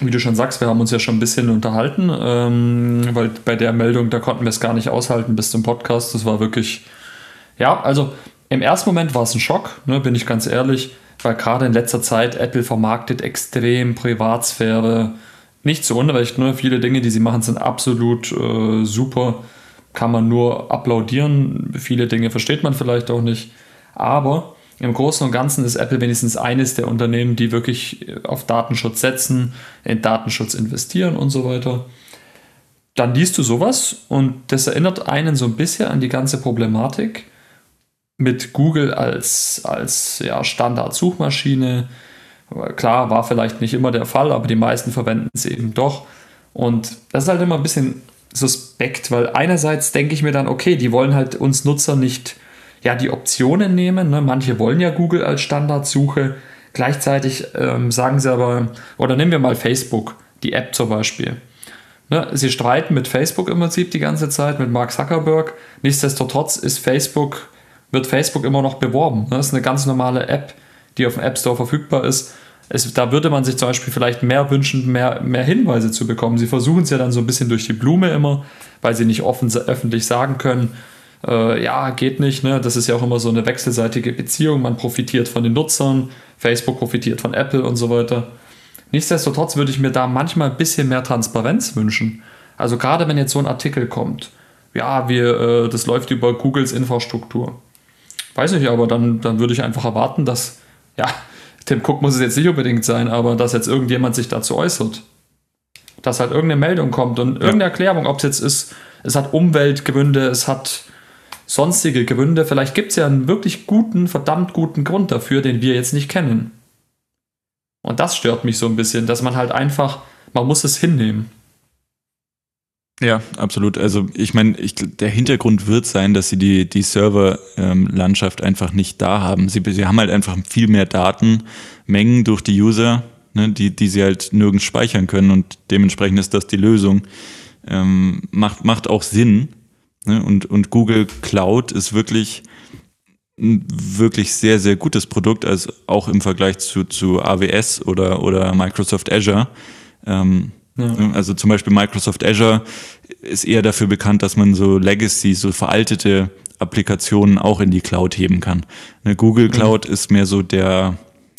wie du schon sagst, wir haben uns ja schon ein bisschen unterhalten, ähm, weil bei der Meldung, da konnten wir es gar nicht aushalten bis zum Podcast. Das war wirklich, ja, also im ersten Moment war es ein Schock, ne, bin ich ganz ehrlich, weil gerade in letzter Zeit Apple vermarktet extrem Privatsphäre. Nicht zu Unrecht, ne? viele Dinge, die sie machen, sind absolut äh, super. Kann man nur applaudieren. Viele Dinge versteht man vielleicht auch nicht. Aber im Großen und Ganzen ist Apple wenigstens eines der Unternehmen, die wirklich auf Datenschutz setzen, in Datenschutz investieren und so weiter. Dann liest du sowas und das erinnert einen so ein bisschen an die ganze Problematik. mit Google als, als ja, Standard-Suchmaschine. Klar, war vielleicht nicht immer der Fall, aber die meisten verwenden es eben doch. Und das ist halt immer ein bisschen suspekt, weil einerseits denke ich mir dann, okay, die wollen halt uns Nutzer nicht ja, die Optionen nehmen. Ne? Manche wollen ja Google als Standardsuche. Gleichzeitig ähm, sagen sie aber, oder nehmen wir mal Facebook, die App zum Beispiel. Ne? Sie streiten mit Facebook im Prinzip die ganze Zeit, mit Mark Zuckerberg. Nichtsdestotrotz ist Facebook, wird Facebook immer noch beworben. Ne? Das ist eine ganz normale App, die auf dem App Store verfügbar ist. Es, da würde man sich zum Beispiel vielleicht mehr wünschen, mehr, mehr Hinweise zu bekommen. Sie versuchen es ja dann so ein bisschen durch die Blume immer, weil sie nicht offen öffentlich sagen können, äh, ja, geht nicht. Ne? Das ist ja auch immer so eine wechselseitige Beziehung. Man profitiert von den Nutzern, Facebook profitiert von Apple und so weiter. Nichtsdestotrotz würde ich mir da manchmal ein bisschen mehr Transparenz wünschen. Also gerade wenn jetzt so ein Artikel kommt, ja, wir, äh, das läuft über Googles Infrastruktur. Weiß ich, aber dann, dann würde ich einfach erwarten, dass, ja, Tim Cook muss es jetzt nicht unbedingt sein, aber dass jetzt irgendjemand sich dazu äußert. Dass halt irgendeine Meldung kommt und irgendeine Erklärung, ob es jetzt ist, es hat Umweltgründe, es hat sonstige Gründe. Vielleicht gibt es ja einen wirklich guten, verdammt guten Grund dafür, den wir jetzt nicht kennen. Und das stört mich so ein bisschen, dass man halt einfach, man muss es hinnehmen. Ja, absolut. Also ich meine, der Hintergrund wird sein, dass sie die, die Serverlandschaft ähm, einfach nicht da haben. Sie, sie haben halt einfach viel mehr Datenmengen durch die User, ne, die, die sie halt nirgends speichern können und dementsprechend ist das die Lösung. Ähm, macht, macht auch Sinn. Ne? Und, und Google Cloud ist wirklich ein wirklich sehr, sehr gutes Produkt, also auch im Vergleich zu, zu AWS oder, oder Microsoft Azure. Ähm, ja. Also zum Beispiel Microsoft Azure ist eher dafür bekannt, dass man so Legacy, so veraltete Applikationen auch in die Cloud heben kann. Ne, Google Cloud ja. ist mehr so der,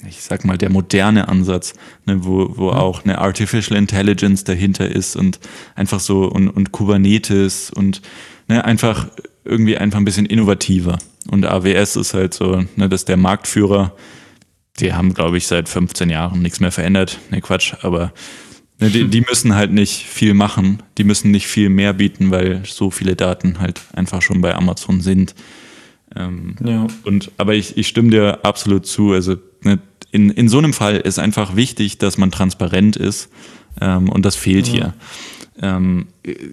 ich sag mal, der moderne Ansatz, ne, wo, wo ja. auch eine Artificial Intelligence dahinter ist und einfach so und, und Kubernetes und ne, einfach irgendwie einfach ein bisschen innovativer. Und AWS ist halt so, ne, das ist der Marktführer. Die haben, glaube ich, seit 15 Jahren nichts mehr verändert. Ne, Quatsch, aber Ne, die, die, müssen halt nicht viel machen, die müssen nicht viel mehr bieten, weil so viele Daten halt einfach schon bei Amazon sind. Ähm, ja. Und aber ich, ich stimme dir absolut zu. Also ne, in, in so einem Fall ist einfach wichtig, dass man transparent ist ähm, und das fehlt ja. hier. Ähm,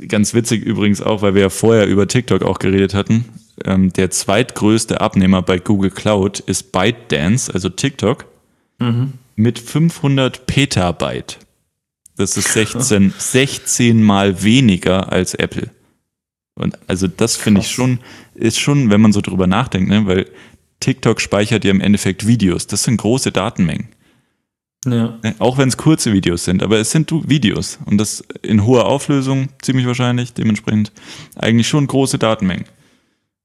ganz witzig übrigens auch, weil wir ja vorher über TikTok auch geredet hatten. Ähm, der zweitgrößte Abnehmer bei Google Cloud ist ByteDance, also TikTok, mhm. mit 500 Petabyte. Das ist 16, 16 mal weniger als Apple. Und also das finde ich schon, ist schon, wenn man so drüber nachdenkt, ne, weil TikTok speichert ja im Endeffekt Videos. Das sind große Datenmengen. Ja. Ne, auch wenn es kurze Videos sind, aber es sind Videos und das in hoher Auflösung ziemlich wahrscheinlich, dementsprechend eigentlich schon große Datenmengen.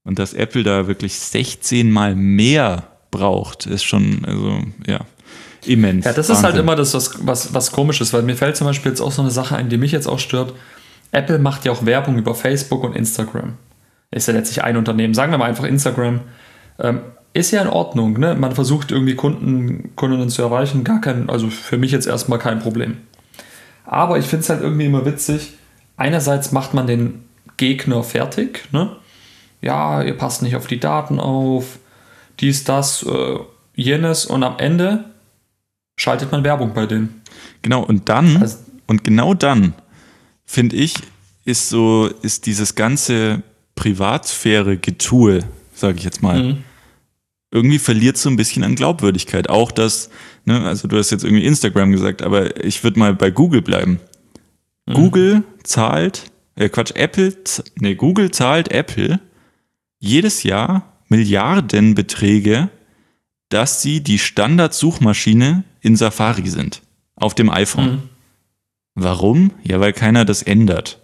Und dass Apple da wirklich 16 mal mehr braucht, ist schon, also ja, immens. Ja, das Wahnsinn. ist halt immer das, was, was, was komisch ist, weil mir fällt zum Beispiel jetzt auch so eine Sache ein, die mich jetzt auch stört. Apple macht ja auch Werbung über Facebook und Instagram. Ist ja letztlich ein Unternehmen. Sagen wir mal einfach Instagram. Ähm, ist ja in Ordnung, ne? Man versucht irgendwie Kunden, Kundinnen zu erreichen, gar kein, also für mich jetzt erstmal kein Problem. Aber ich finde es halt irgendwie immer witzig. Einerseits macht man den Gegner fertig, ne? Ja, ihr passt nicht auf die Daten auf, dies, das, äh, jenes und am Ende schaltet man Werbung bei denen. Genau, und dann, also, und genau dann, finde ich, ist so, ist dieses ganze Privatsphäre-Getue, sage ich jetzt mal, mhm. Irgendwie verliert so ein bisschen an Glaubwürdigkeit. Auch das, ne, also du hast jetzt irgendwie Instagram gesagt, aber ich würde mal bei Google bleiben. Mhm. Google zahlt, äh Quatsch, Apple, ne, Google zahlt Apple jedes Jahr Milliardenbeträge, dass sie die Standardsuchmaschine in Safari sind. Auf dem iPhone. Mhm. Warum? Ja, weil keiner das ändert.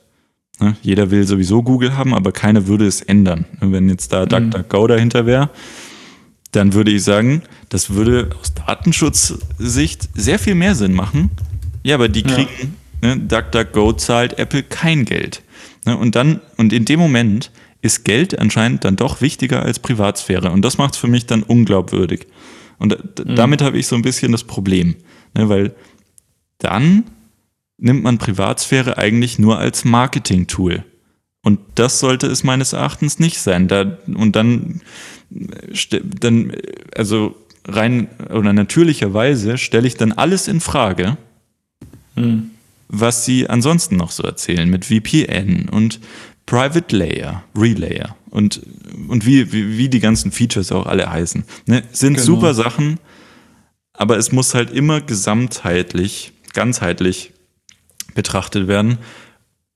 Ne? Jeder will sowieso Google haben, aber keiner würde es ändern. Wenn jetzt da mhm. DuckDuckGo dahinter wäre, dann würde ich sagen, das würde aus Datenschutzsicht sehr viel mehr Sinn machen. Ja, aber die kriegen, ja. ne, DuckDuckGo zahlt Apple kein Geld. Ne, und dann, und in dem Moment ist Geld anscheinend dann doch wichtiger als Privatsphäre. Und das macht es für mich dann unglaubwürdig. Und mhm. damit habe ich so ein bisschen das Problem, ne, weil dann nimmt man Privatsphäre eigentlich nur als Marketing-Tool. Und das sollte es meines Erachtens nicht sein. Da, und dann dann, also rein oder natürlicherweise stelle ich dann alles in Frage, hm. was sie ansonsten noch so erzählen mit VPN und Private Layer, Relayer und, und wie, wie, wie die ganzen Features auch alle heißen. Ne? Sind genau. super Sachen, aber es muss halt immer gesamtheitlich, ganzheitlich betrachtet werden.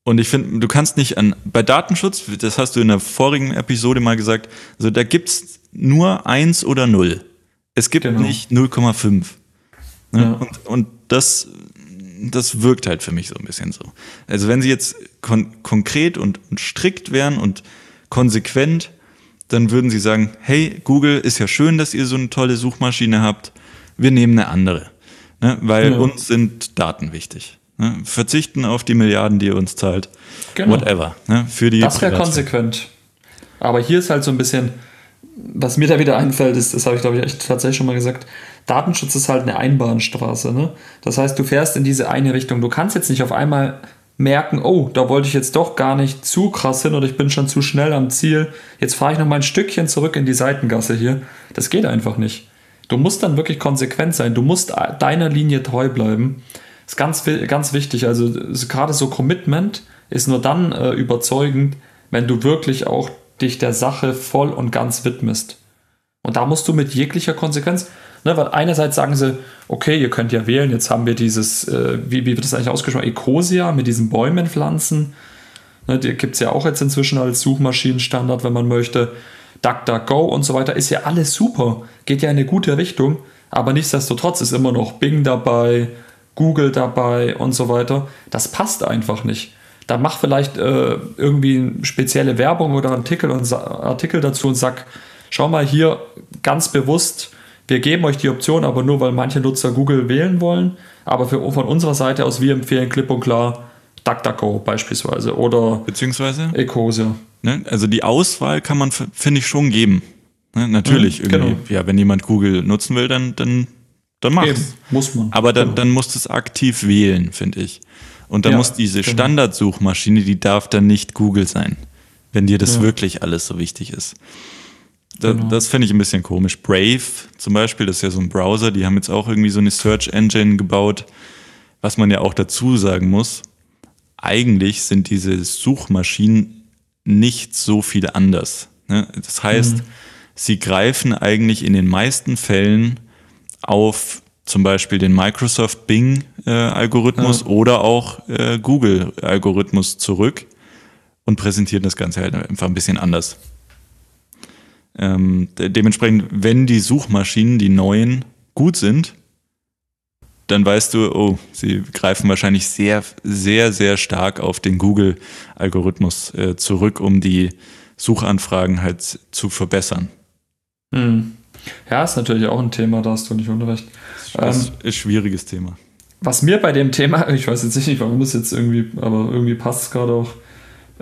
Und ich finde, du kannst nicht an, bei Datenschutz, das hast du in der vorigen Episode mal gesagt, also da gibt es nur eins oder null. Es gibt genau. nicht 0,5. Ne? Ja. Und, und das, das wirkt halt für mich so ein bisschen so. Also wenn sie jetzt kon konkret und, und strikt wären und konsequent, dann würden sie sagen, hey, Google, ist ja schön, dass ihr so eine tolle Suchmaschine habt, wir nehmen eine andere. Ne? Weil ja. uns sind Daten wichtig. Ne? Verzichten auf die Milliarden, die ihr uns zahlt. Genau. Whatever. Ne? Für die das wäre konsequent. Aber hier ist halt so ein bisschen, was mir da wieder einfällt, ist, das habe ich glaube ich echt tatsächlich schon mal gesagt, Datenschutz ist halt eine Einbahnstraße. Ne? Das heißt, du fährst in diese eine Richtung. Du kannst jetzt nicht auf einmal merken, oh, da wollte ich jetzt doch gar nicht zu krass hin oder ich bin schon zu schnell am Ziel. Jetzt fahre ich noch mal ein Stückchen zurück in die Seitengasse hier. Das geht einfach nicht. Du musst dann wirklich konsequent sein. Du musst deiner Linie treu bleiben. Ist ganz, ganz wichtig. Also gerade so Commitment ist nur dann äh, überzeugend, wenn du wirklich auch dich der Sache voll und ganz widmest. Und da musst du mit jeglicher Konsequenz, ne, weil einerseits sagen sie, okay, ihr könnt ja wählen, jetzt haben wir dieses, äh, wie, wie wird das eigentlich ausgesprochen, Ecosia mit diesen Bäumenpflanzen. Ne, die gibt es ja auch jetzt inzwischen als Suchmaschinenstandard, wenn man möchte. DuckDuckGo und so weiter ist ja alles super, geht ja in eine gute Richtung, aber nichtsdestotrotz ist immer noch Bing dabei, Google dabei und so weiter. Das passt einfach nicht. Da mach vielleicht äh, irgendwie eine spezielle Werbung oder Artikel, und, Artikel dazu und sag, schau mal hier ganz bewusst, wir geben euch die Option, aber nur weil manche Nutzer Google wählen wollen. Aber für, von unserer Seite aus, wir empfehlen klipp und klar DuckDuckGo beispielsweise oder beziehungsweise Ecosia. Ne? Also die Auswahl kann man, finde ich, schon geben. Ne? Natürlich, mhm, irgendwie. Genau. Ja, wenn jemand Google nutzen will, dann, dann, dann macht's. Eben, muss man. Aber dann, genau. dann musst du es aktiv wählen, finde ich. Und dann ja, muss diese genau. Standardsuchmaschine, die darf dann nicht Google sein, wenn dir das ja. wirklich alles so wichtig ist. Da, genau. Das finde ich ein bisschen komisch. Brave zum Beispiel, das ist ja so ein Browser, die haben jetzt auch irgendwie so eine Search Engine gebaut, was man ja auch dazu sagen muss. Eigentlich sind diese Suchmaschinen nicht so viel anders. Ne? Das heißt, mhm. sie greifen eigentlich in den meisten Fällen auf zum Beispiel den Microsoft Bing-Algorithmus äh, ja. oder auch äh, Google-Algorithmus zurück und präsentieren das Ganze halt einfach ein bisschen anders. Ähm, dementsprechend, wenn die Suchmaschinen, die neuen, gut sind, dann weißt du, oh, sie greifen wahrscheinlich sehr, sehr, sehr stark auf den Google-Algorithmus äh, zurück, um die Suchanfragen halt zu verbessern. Hm. Ja, ist natürlich auch ein Thema, da hast du nicht unrecht. Das ist ähm, ein schwieriges Thema. Was mir bei dem Thema, ich weiß jetzt nicht, warum es jetzt irgendwie, aber irgendwie passt es gerade auch,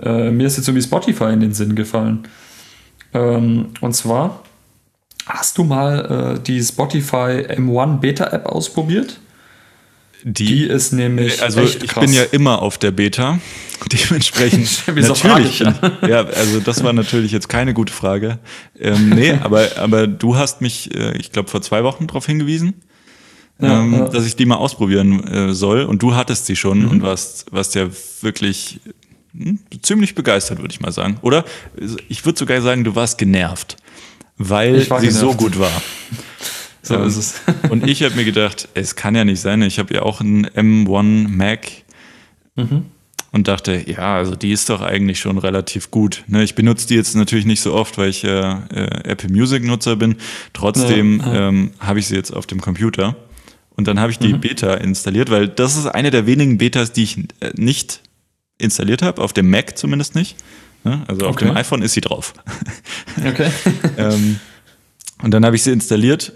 äh, mir ist jetzt irgendwie Spotify in den Sinn gefallen. Ähm, und zwar, hast du mal äh, die Spotify M1 Beta App ausprobiert? Die, die ist nämlich. Also ich krass. bin ja immer auf der Beta. Dementsprechend. natürlich. Ich, ja. ja. also das war natürlich jetzt keine gute Frage. Ähm, nee, aber, aber du hast mich, äh, ich glaube, vor zwei Wochen darauf hingewiesen, ja, ähm, ja. dass ich die mal ausprobieren äh, soll. Und du hattest sie schon mhm. und warst, warst ja wirklich hm, ziemlich begeistert, würde ich mal sagen. Oder ich würde sogar sagen, du warst genervt, weil sie genervt. so gut war. So ähm, ist es. und ich habe mir gedacht, es kann ja nicht sein. Ich habe ja auch einen M1 Mac mhm. und dachte, ja, also die ist doch eigentlich schon relativ gut. Ne, ich benutze die jetzt natürlich nicht so oft, weil ich äh, Apple Music Nutzer bin. Trotzdem ja, ja. ähm, habe ich sie jetzt auf dem Computer. Und dann habe ich die mhm. Beta installiert, weil das ist eine der wenigen Betas, die ich äh, nicht installiert habe, auf dem Mac zumindest nicht. Ne? Also auf okay. dem iPhone ist sie drauf. Okay. ähm, und dann habe ich sie installiert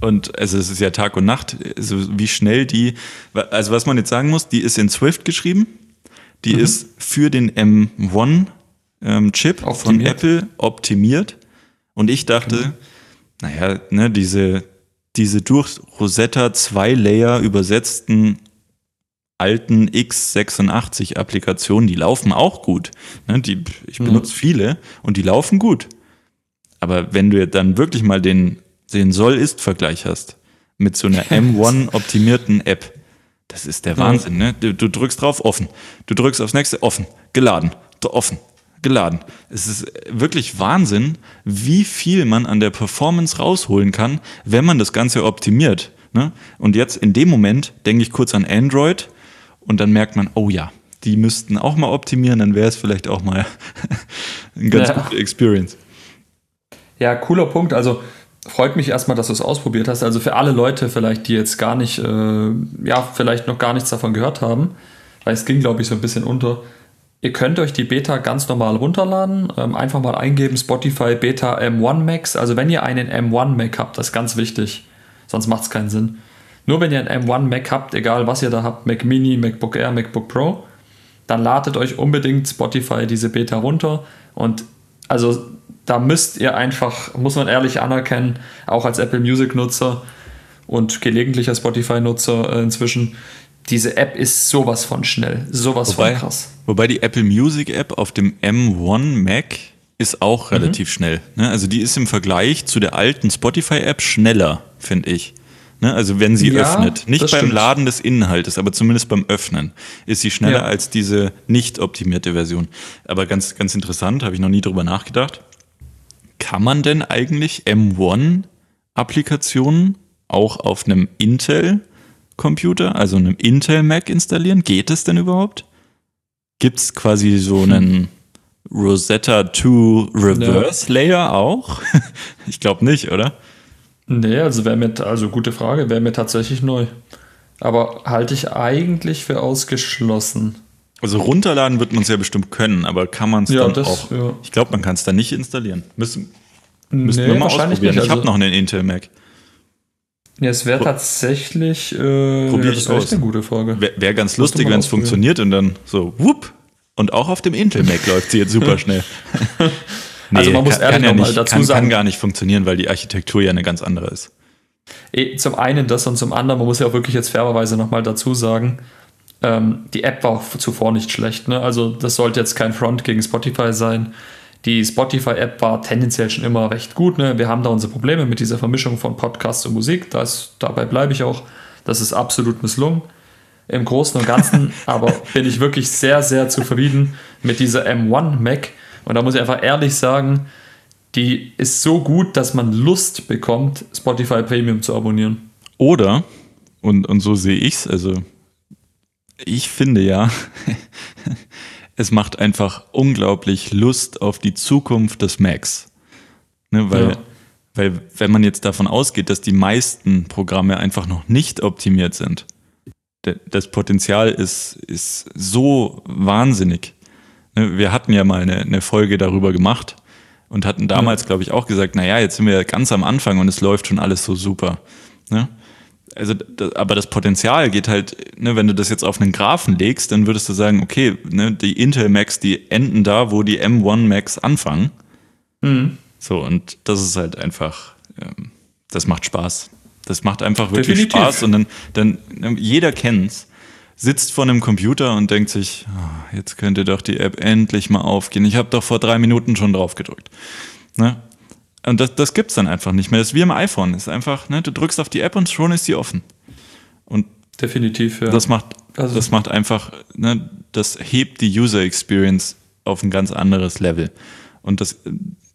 und also es ist ja Tag und Nacht, also wie schnell die, also was man jetzt sagen muss, die ist in Swift geschrieben, die mhm. ist für den M1 ähm, Chip von Apple optimiert. Und ich dachte, mhm. naja, ne, diese, diese durch Rosetta zwei Layer übersetzten alten x86 Applikationen, die laufen auch gut. Ne, die, ich benutze mhm. viele und die laufen gut. Aber wenn du dann wirklich mal den, den Soll-Ist-Vergleich hast mit so einer M1-optimierten App, das ist der Wahnsinn, ne? Du, du, drückst drauf, offen. Du drückst aufs nächste, offen. Geladen. Offen. Geladen. Es ist wirklich Wahnsinn, wie viel man an der Performance rausholen kann, wenn man das Ganze optimiert. Ne? Und jetzt in dem Moment denke ich kurz an Android und dann merkt man, oh ja, die müssten auch mal optimieren, dann wäre es vielleicht auch mal eine ganz Ja. gute Experience. Ja, cooler Punkt. Also freut mich erstmal, dass du es ausprobiert hast. Also für alle Leute vielleicht, die jetzt gar nicht, äh, ja, vielleicht noch gar nichts davon gehört haben, weil es ging, glaube ich, so ein bisschen unter. Ihr könnt euch die Beta ganz normal runterladen, ähm, einfach mal eingeben Spotify Beta M1 Max. Also wenn ihr einen M1 Mac habt, das ist ganz wichtig, sonst macht es keinen Sinn. Nur wenn ihr einen M1 Mac habt, egal was ihr da habt, Mac Mini, MacBook Air, MacBook Pro, dann ladet euch unbedingt Spotify diese Beta runter und also da müsst ihr einfach, muss man ehrlich anerkennen, auch als Apple Music Nutzer und gelegentlicher Spotify Nutzer äh, inzwischen, diese App ist sowas von schnell, sowas Wobei, von krass. wobei die Apple Music App auf dem M1 Mac ist auch relativ schnell. Ne? Also die ist im Vergleich zu der alten Spotify App schneller, finde ich. Ne? Also wenn sie Ja, öffnet. Nicht beim stimmt. Laden des Inhaltes, aber zumindest beim Öffnen ist sie schneller Ja. als diese nicht optimierte Version. Aber ganz, ganz interessant, habe ich noch nie drüber nachgedacht. Kann man denn eigentlich M1-Applikationen auch auf einem Intel-Computer, also einem Intel-Mac installieren? Geht es denn überhaupt? Gibt es quasi so einen Rosetta 2 Reverse Layer auch? ich glaube nicht, oder? Nee, also wäre mir, also gute Frage, wäre mir tatsächlich neu. Aber halte ich eigentlich für ausgeschlossen. Also runterladen wird man es ja bestimmt können, aber kann man es Ja, dann das, auch? ja. Ich glaube, man kann es da nicht installieren. Müssen, müssen Nee, wir mal ausprobieren. nicht, ich habe also- noch einen Intel Mac. Ja, es wäre tatsächlich äh, Probier ja, ich aus. eine gute Frage. Wäre wär ganz lustig, wenn es funktioniert und dann so, whoop. Und auch auf dem Intel Mac läuft sie jetzt super schnell. Also man muss kann, ehrlich kann ja nicht, dazu kann, sagen- kann gar nicht funktionionieren, weil die Architektur ja eine ganz andere ist. Eh, Zum einen das und zum anderen, man muss ja auch wirklich jetzt fairerweise nochmal dazu sagen, ähm, die App war auch zuvor nicht schlecht. Ne? Also das sollte jetzt kein Front gegen Spotify sein. Die Spotify-App war tendenziell schon immer recht gut. Ne? Wir haben da unsere Probleme mit dieser Vermischung von Podcast und Musik. Das, dabei bleibe ich auch. Das ist absolut misslungen. Im Großen und Ganzen aber bin ich wirklich sehr, sehr zufrieden mit dieser M1 Mac. Und da muss ich einfach ehrlich sagen, die ist so gut, dass man Lust bekommt, Spotify Premium zu abonnieren. Oder, und, und so sehe ich es, also ich finde ja, es macht einfach unglaublich Lust auf die Zukunft des Macs. Ne, weil, Ja. weil wenn man jetzt davon ausgeht, dass die meisten Programme einfach noch nicht optimiert sind, das Potenzial ist, ist so wahnsinnig. Ne, Wir hatten ja mal eine, eine Folge darüber gemacht und hatten damals, glaube ich, auch gesagt, naja, jetzt sind wir ganz am Anfang und es läuft schon alles so super. Ne? Also, da- aber das Potenzial geht halt, ne, wenn du das jetzt auf einen Graphen legst, dann würdest du sagen, okay, ne, die Intel Macs, die enden da, wo die M1 Macs anfangen. So, und das ist halt einfach, ähm, das macht Spaß. Das macht einfach wirklich Definitiv. Spaß und dann, dann ne, jeder kennt's, sitzt vor einem Computer und denkt sich, ah, jetzt könnte doch die App endlich mal aufgehen. Ich habe doch vor drei Minuten schon drauf gedrückt. Ne? Und das, das gibt's dann einfach nicht mehr. Das ist wie im iPhone. Das ist einfach, ne, du drückst auf die App und schon ist sie offen. Und Definitiv, ja. das macht, Also- das macht einfach, ne, das hebt die User Experience auf ein ganz anderes Level. Und das,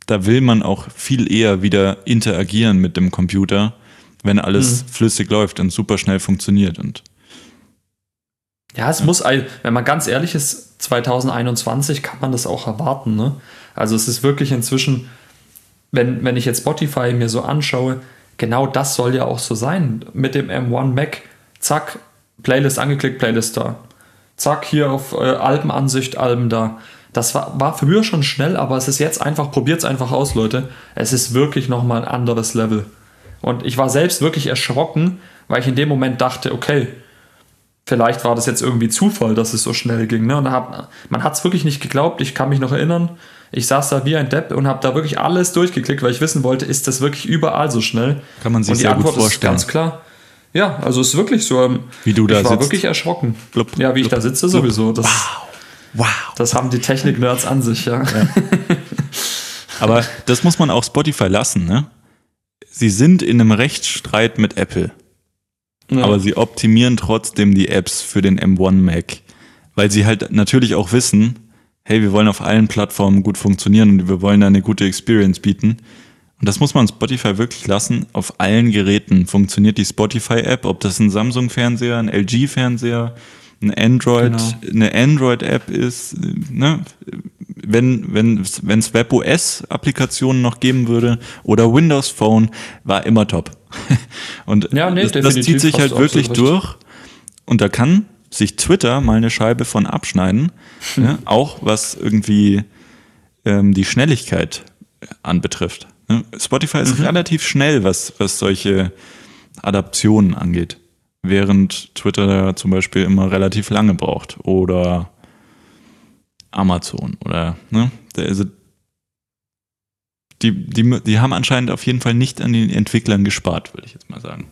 da will man auch viel eher wieder interagieren mit dem Computer, wenn alles Mhm. flüssig läuft und super schnell funktioniert. Und Ja, es muss, ein- wenn man ganz ehrlich ist, 2021 kann man das auch erwarten. Ne? Also es ist wirklich inzwischen, wenn, wenn ich jetzt Spotify mir so anschaue, genau das soll ja auch so sein. Mit dem M1 Mac, zack, Playlist angeklickt, Playlist da. Zack, hier auf äh, Albenansicht, Alben da. Das war, war früher schon schnell, aber es ist jetzt einfach, probiert es einfach aus, Leute. Es ist wirklich nochmal ein anderes Level. Und ich war selbst wirklich erschrocken, weil ich in dem Moment dachte, okay, vielleicht war das jetzt irgendwie Zufall, dass es so schnell ging. Ne? Und hat, man hat es wirklich nicht geglaubt. Ich kann mich noch erinnern, ich saß da wie ein Depp und habe da wirklich alles durchgeklickt, weil ich wissen wollte, ist das wirklich überall so schnell? Kann man sich und die sehr gut Antwort vorstellen. ist ganz klar. Ja, also es ist wirklich so. ähm, Wie du da ich war sitzt. wirklich erschrocken. Blub, ja, wie ich blub, da sitze blub. sowieso. Das, wow. das haben die Technik-Nerds an sich, ja. Aber das muss man auch Spotify lassen, ne? Sie sind in einem Rechtsstreit mit Apple. Ja. Aber sie optimieren trotzdem die Apps für den M1 Mac. Weil sie halt natürlich auch wissen, hey, wir wollen auf allen Plattformen gut funktionieren und wir wollen da eine gute Experience bieten. Und das muss man Spotify wirklich lassen. Auf allen Geräten funktioniert die Spotify-App, ob das ein Samsung-Fernseher, ein LG-Fernseher, ein Android, genau. eine Android-App ist, ne? wenn wenn wenn es WebOS-Applikationen noch geben würde oder Windows Phone, war immer top. und ja, nee, das, das zieht sich halt wirklich durch. Und da kann sich Twitter mal eine Scheibe von abschneiden, ne? auch was irgendwie ähm, die Schnelligkeit anbetrifft. Ne? Spotify ist mhm. relativ schnell, was, was solche Adaptionen angeht, während Twitter zum Beispiel immer relativ lange braucht oder Amazon oder ne? Also die, die, die haben anscheinend auf jeden Fall nicht an den Entwicklern gespart, würde ich jetzt mal sagen.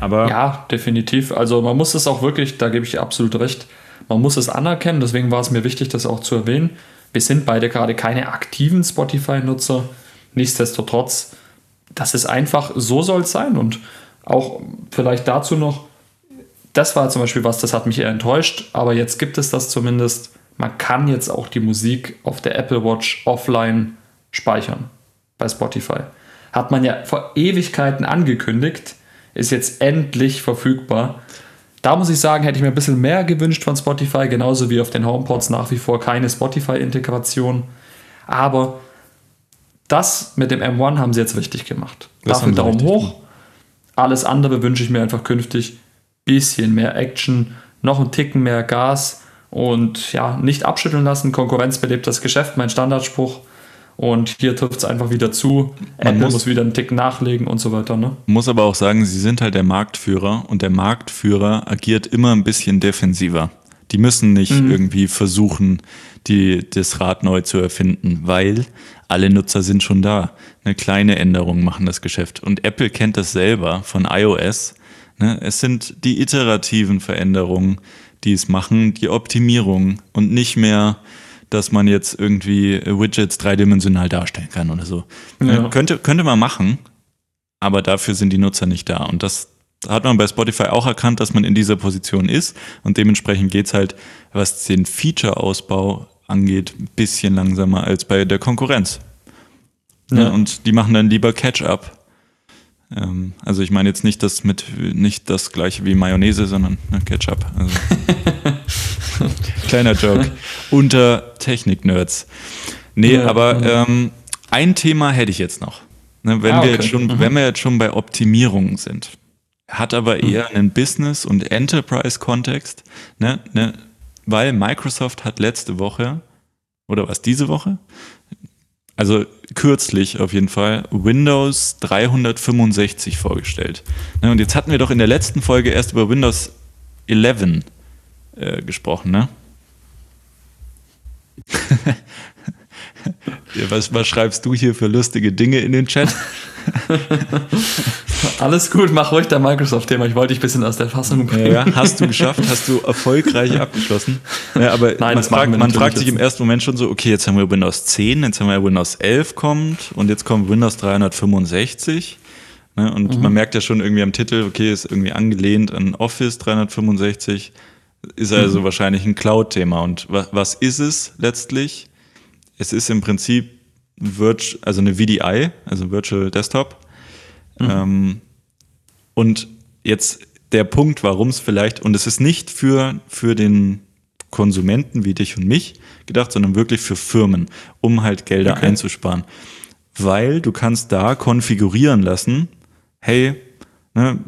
Aber ja, definitiv. Also man muss es auch wirklich, da gebe ich absolut recht, man muss es anerkennen, deswegen war es mir wichtig, das auch zu erwähnen. Wir sind beide gerade keine aktiven Spotify-Nutzer. Nichtsdestotrotz, das ist einfach, so soll es sein. Und auch vielleicht dazu noch, das war zum Beispiel was, das hat mich eher enttäuscht, aber jetzt gibt es das zumindest. Man kann jetzt auch die Musik auf der Apple Watch offline speichern bei Spotify. Hat man ja vor Ewigkeiten angekündigt ist jetzt endlich verfügbar. Da muss ich sagen, hätte ich mir ein bisschen mehr gewünscht von Spotify, genauso wie auf den HomePods nach wie vor keine Spotify-Integration. Aber das mit dem M1 haben sie jetzt richtig gemacht. Das Dafür Daumen hoch. Alles andere wünsche ich mir einfach künftig. Bisschen mehr Action, noch ein Ticken mehr Gas und ja, nicht abschütteln lassen. Konkurrenz belebt das Geschäft, mein Standardspruch. Und hier trifft es einfach wieder zu. Man Apple muss, muss, wieder einen Tick nachlegen und so weiter. Ne? Muss aber auch sagen, sie sind halt der Marktführer und der Marktführer agiert immer ein bisschen defensiver. Die müssen nicht mhm. irgendwie versuchen, die, das Rad neu zu erfinden, weil alle Nutzer sind schon da. Eine kleine Änderung machen das Geschäft. Und Apple kennt das selber von iOS. Ne? Es sind die iterativen Veränderungen, die es machen, die Optimierung und nicht mehr dass man jetzt irgendwie Widgets dreidimensional darstellen kann oder so. Ja. Könnte, könnte man machen, aber dafür sind die Nutzer nicht da. Und das hat man bei Spotify auch erkannt, dass man in dieser Position ist. Und dementsprechend geht es halt, was den Feature-Ausbau angeht, ein bisschen langsamer als bei der Konkurrenz. Ja. ja und die machen dann lieber Catch-up. Ähm, also ich meine jetzt nicht das mit nicht das gleiche wie Mayonnaise, sondern ne, Ketchup. Also Kleiner Joke. Unter Technik-Nerds. Nee, ja, aber ja. Ähm, ein Thema hätte ich jetzt noch. Ne, wenn, ah, wir jetzt schon, mhm. wenn wir jetzt schon bei Optimierungen sind. Hat aber mhm. eher mhm. einen Business- und Enterprise-Kontext. Ne, ne, weil Microsoft hat letzte Woche, oder was, diese Woche? Also kürzlich auf jeden Fall, Windows 365 vorgestellt. Ne, und jetzt hatten wir doch in der letzten Folge erst über Windows 11 äh, gesprochen, ne? was, was schreibst du hier für lustige Dinge in den Chat? Alles gut, mach ruhig dein Microsoft-Thema. Ich wollte dich ein bisschen aus der Fassung bringen. Ja, hast du geschafft, hast du erfolgreich abgeschlossen. Ja, aber Nein, man fragt, man fragt sich im ersten Moment schon so, okay, jetzt haben wir Windows 10, jetzt haben wir Windows 11 kommt und jetzt kommt Windows 365. Ne, und mhm. man merkt ja schon irgendwie am Titel, okay, ist irgendwie angelehnt an Office 365. Ist also mhm. wahrscheinlich ein Cloud-Thema. Und was, was ist es letztlich? Es ist im Prinzip Virt also eine VDI, also Virtual Desktop. Mhm. Ähm, und jetzt der Punkt, warum es vielleicht, und es ist nicht für, für den Konsumenten wie dich und mich gedacht, sondern wirklich für Firmen, um halt Gelder okay. einzusparen. Weil du kannst da konfigurieren lassen, hey, ne,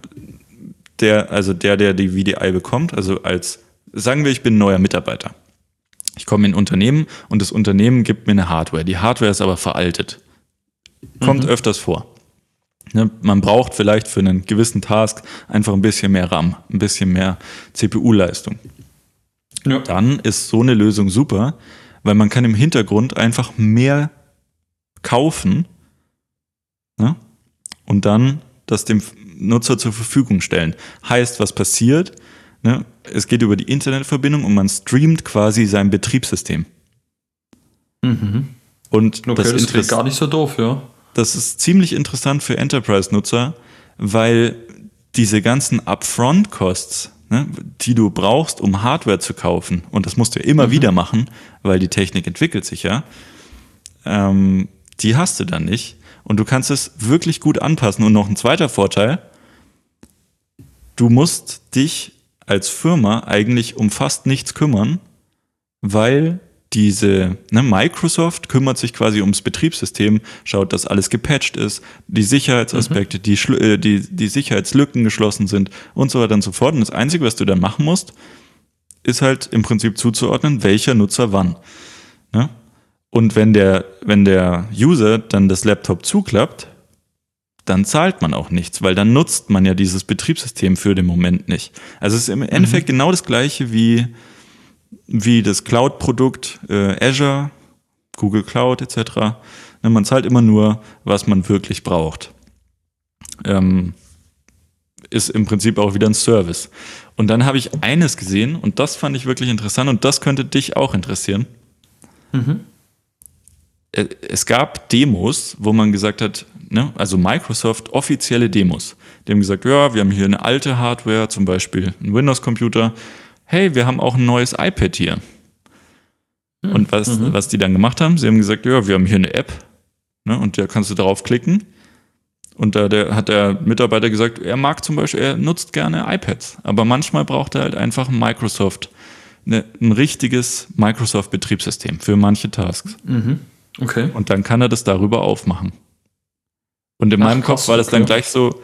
der, also der, der die VDI bekommt, also als, sagen wir, ich bin ein neuer Mitarbeiter. Ich komme in ein Unternehmen und das Unternehmen gibt mir eine Hardware. Die Hardware ist aber veraltet. Kommt mhm. öfters vor. Ne, man braucht vielleicht für einen gewissen Task einfach ein bisschen mehr RAM, ein bisschen mehr CPU-Leistung. Ja. Dann ist so eine Lösung super, weil man kann im Hintergrund einfach mehr kaufen ne? und dann das dem Nutzer zur Verfügung stellen. Heißt, was passiert? Ne? Es geht über die Internetverbindung und man streamt quasi sein Betriebssystem. Mhm. Und Okay, das, das, klingt gar nicht so doof, ja. Das ist ziemlich interessant für Enterprise-Nutzer, weil diese ganzen Upfront-Costs, ne, die du brauchst, um Hardware zu kaufen, und das musst du ja immer wieder machen, weil die Technik entwickelt sich ja, ähm, die hast du dann nicht. Und du kannst es wirklich gut anpassen. Und noch ein zweiter Vorteil, du musst dich als Firma eigentlich um fast nichts kümmern, weil diese, ne, Microsoft kümmert sich quasi ums Betriebssystem, schaut, dass alles gepatcht ist, die Sicherheitsaspekte, die, Schlu- äh, die, die Sicherheitslücken geschlossen sind und so weiter und so fort. Und das Einzige, was du dann machen musst, ist halt im Prinzip zuzuordnen, welcher Nutzer wann. Ne? Und wenn der, wenn der User dann das Laptop zuklappt, dann zahlt man auch nichts, weil dann nutzt man ja dieses Betriebssystem für den Moment nicht. Also es ist im Endeffekt genau das gleiche wie, wie das Cloud-Produkt äh, Azure, Google Cloud etc. Ne, man zahlt immer nur, was man wirklich braucht. Ähm, ist im Prinzip auch wieder ein Service. Und dann habe ich eines gesehen und das fand ich wirklich interessant und das könnte dich auch interessieren. Äh, Es gab Demos, wo man gesagt hat, ne, also Microsoft offizielle Demos. Die haben gesagt, ja, wir haben hier eine alte Hardware, zum Beispiel einen Windows-Computer. Hey, wir haben auch ein neues iPad hier. Und was, was die dann gemacht haben, sie haben gesagt, ja, wir haben hier eine App, ne, und da kannst du darauf klicken. Und da der, hat der Mitarbeiter gesagt, er mag zum Beispiel, er nutzt gerne iPads, aber manchmal braucht er halt einfach ein Microsoft, ne, ein richtiges Microsoft-Betriebssystem für manche Tasks. Okay. Und dann kann er das darüber aufmachen. Und in Ach, meinem Kopf war das dann okay. gleich so,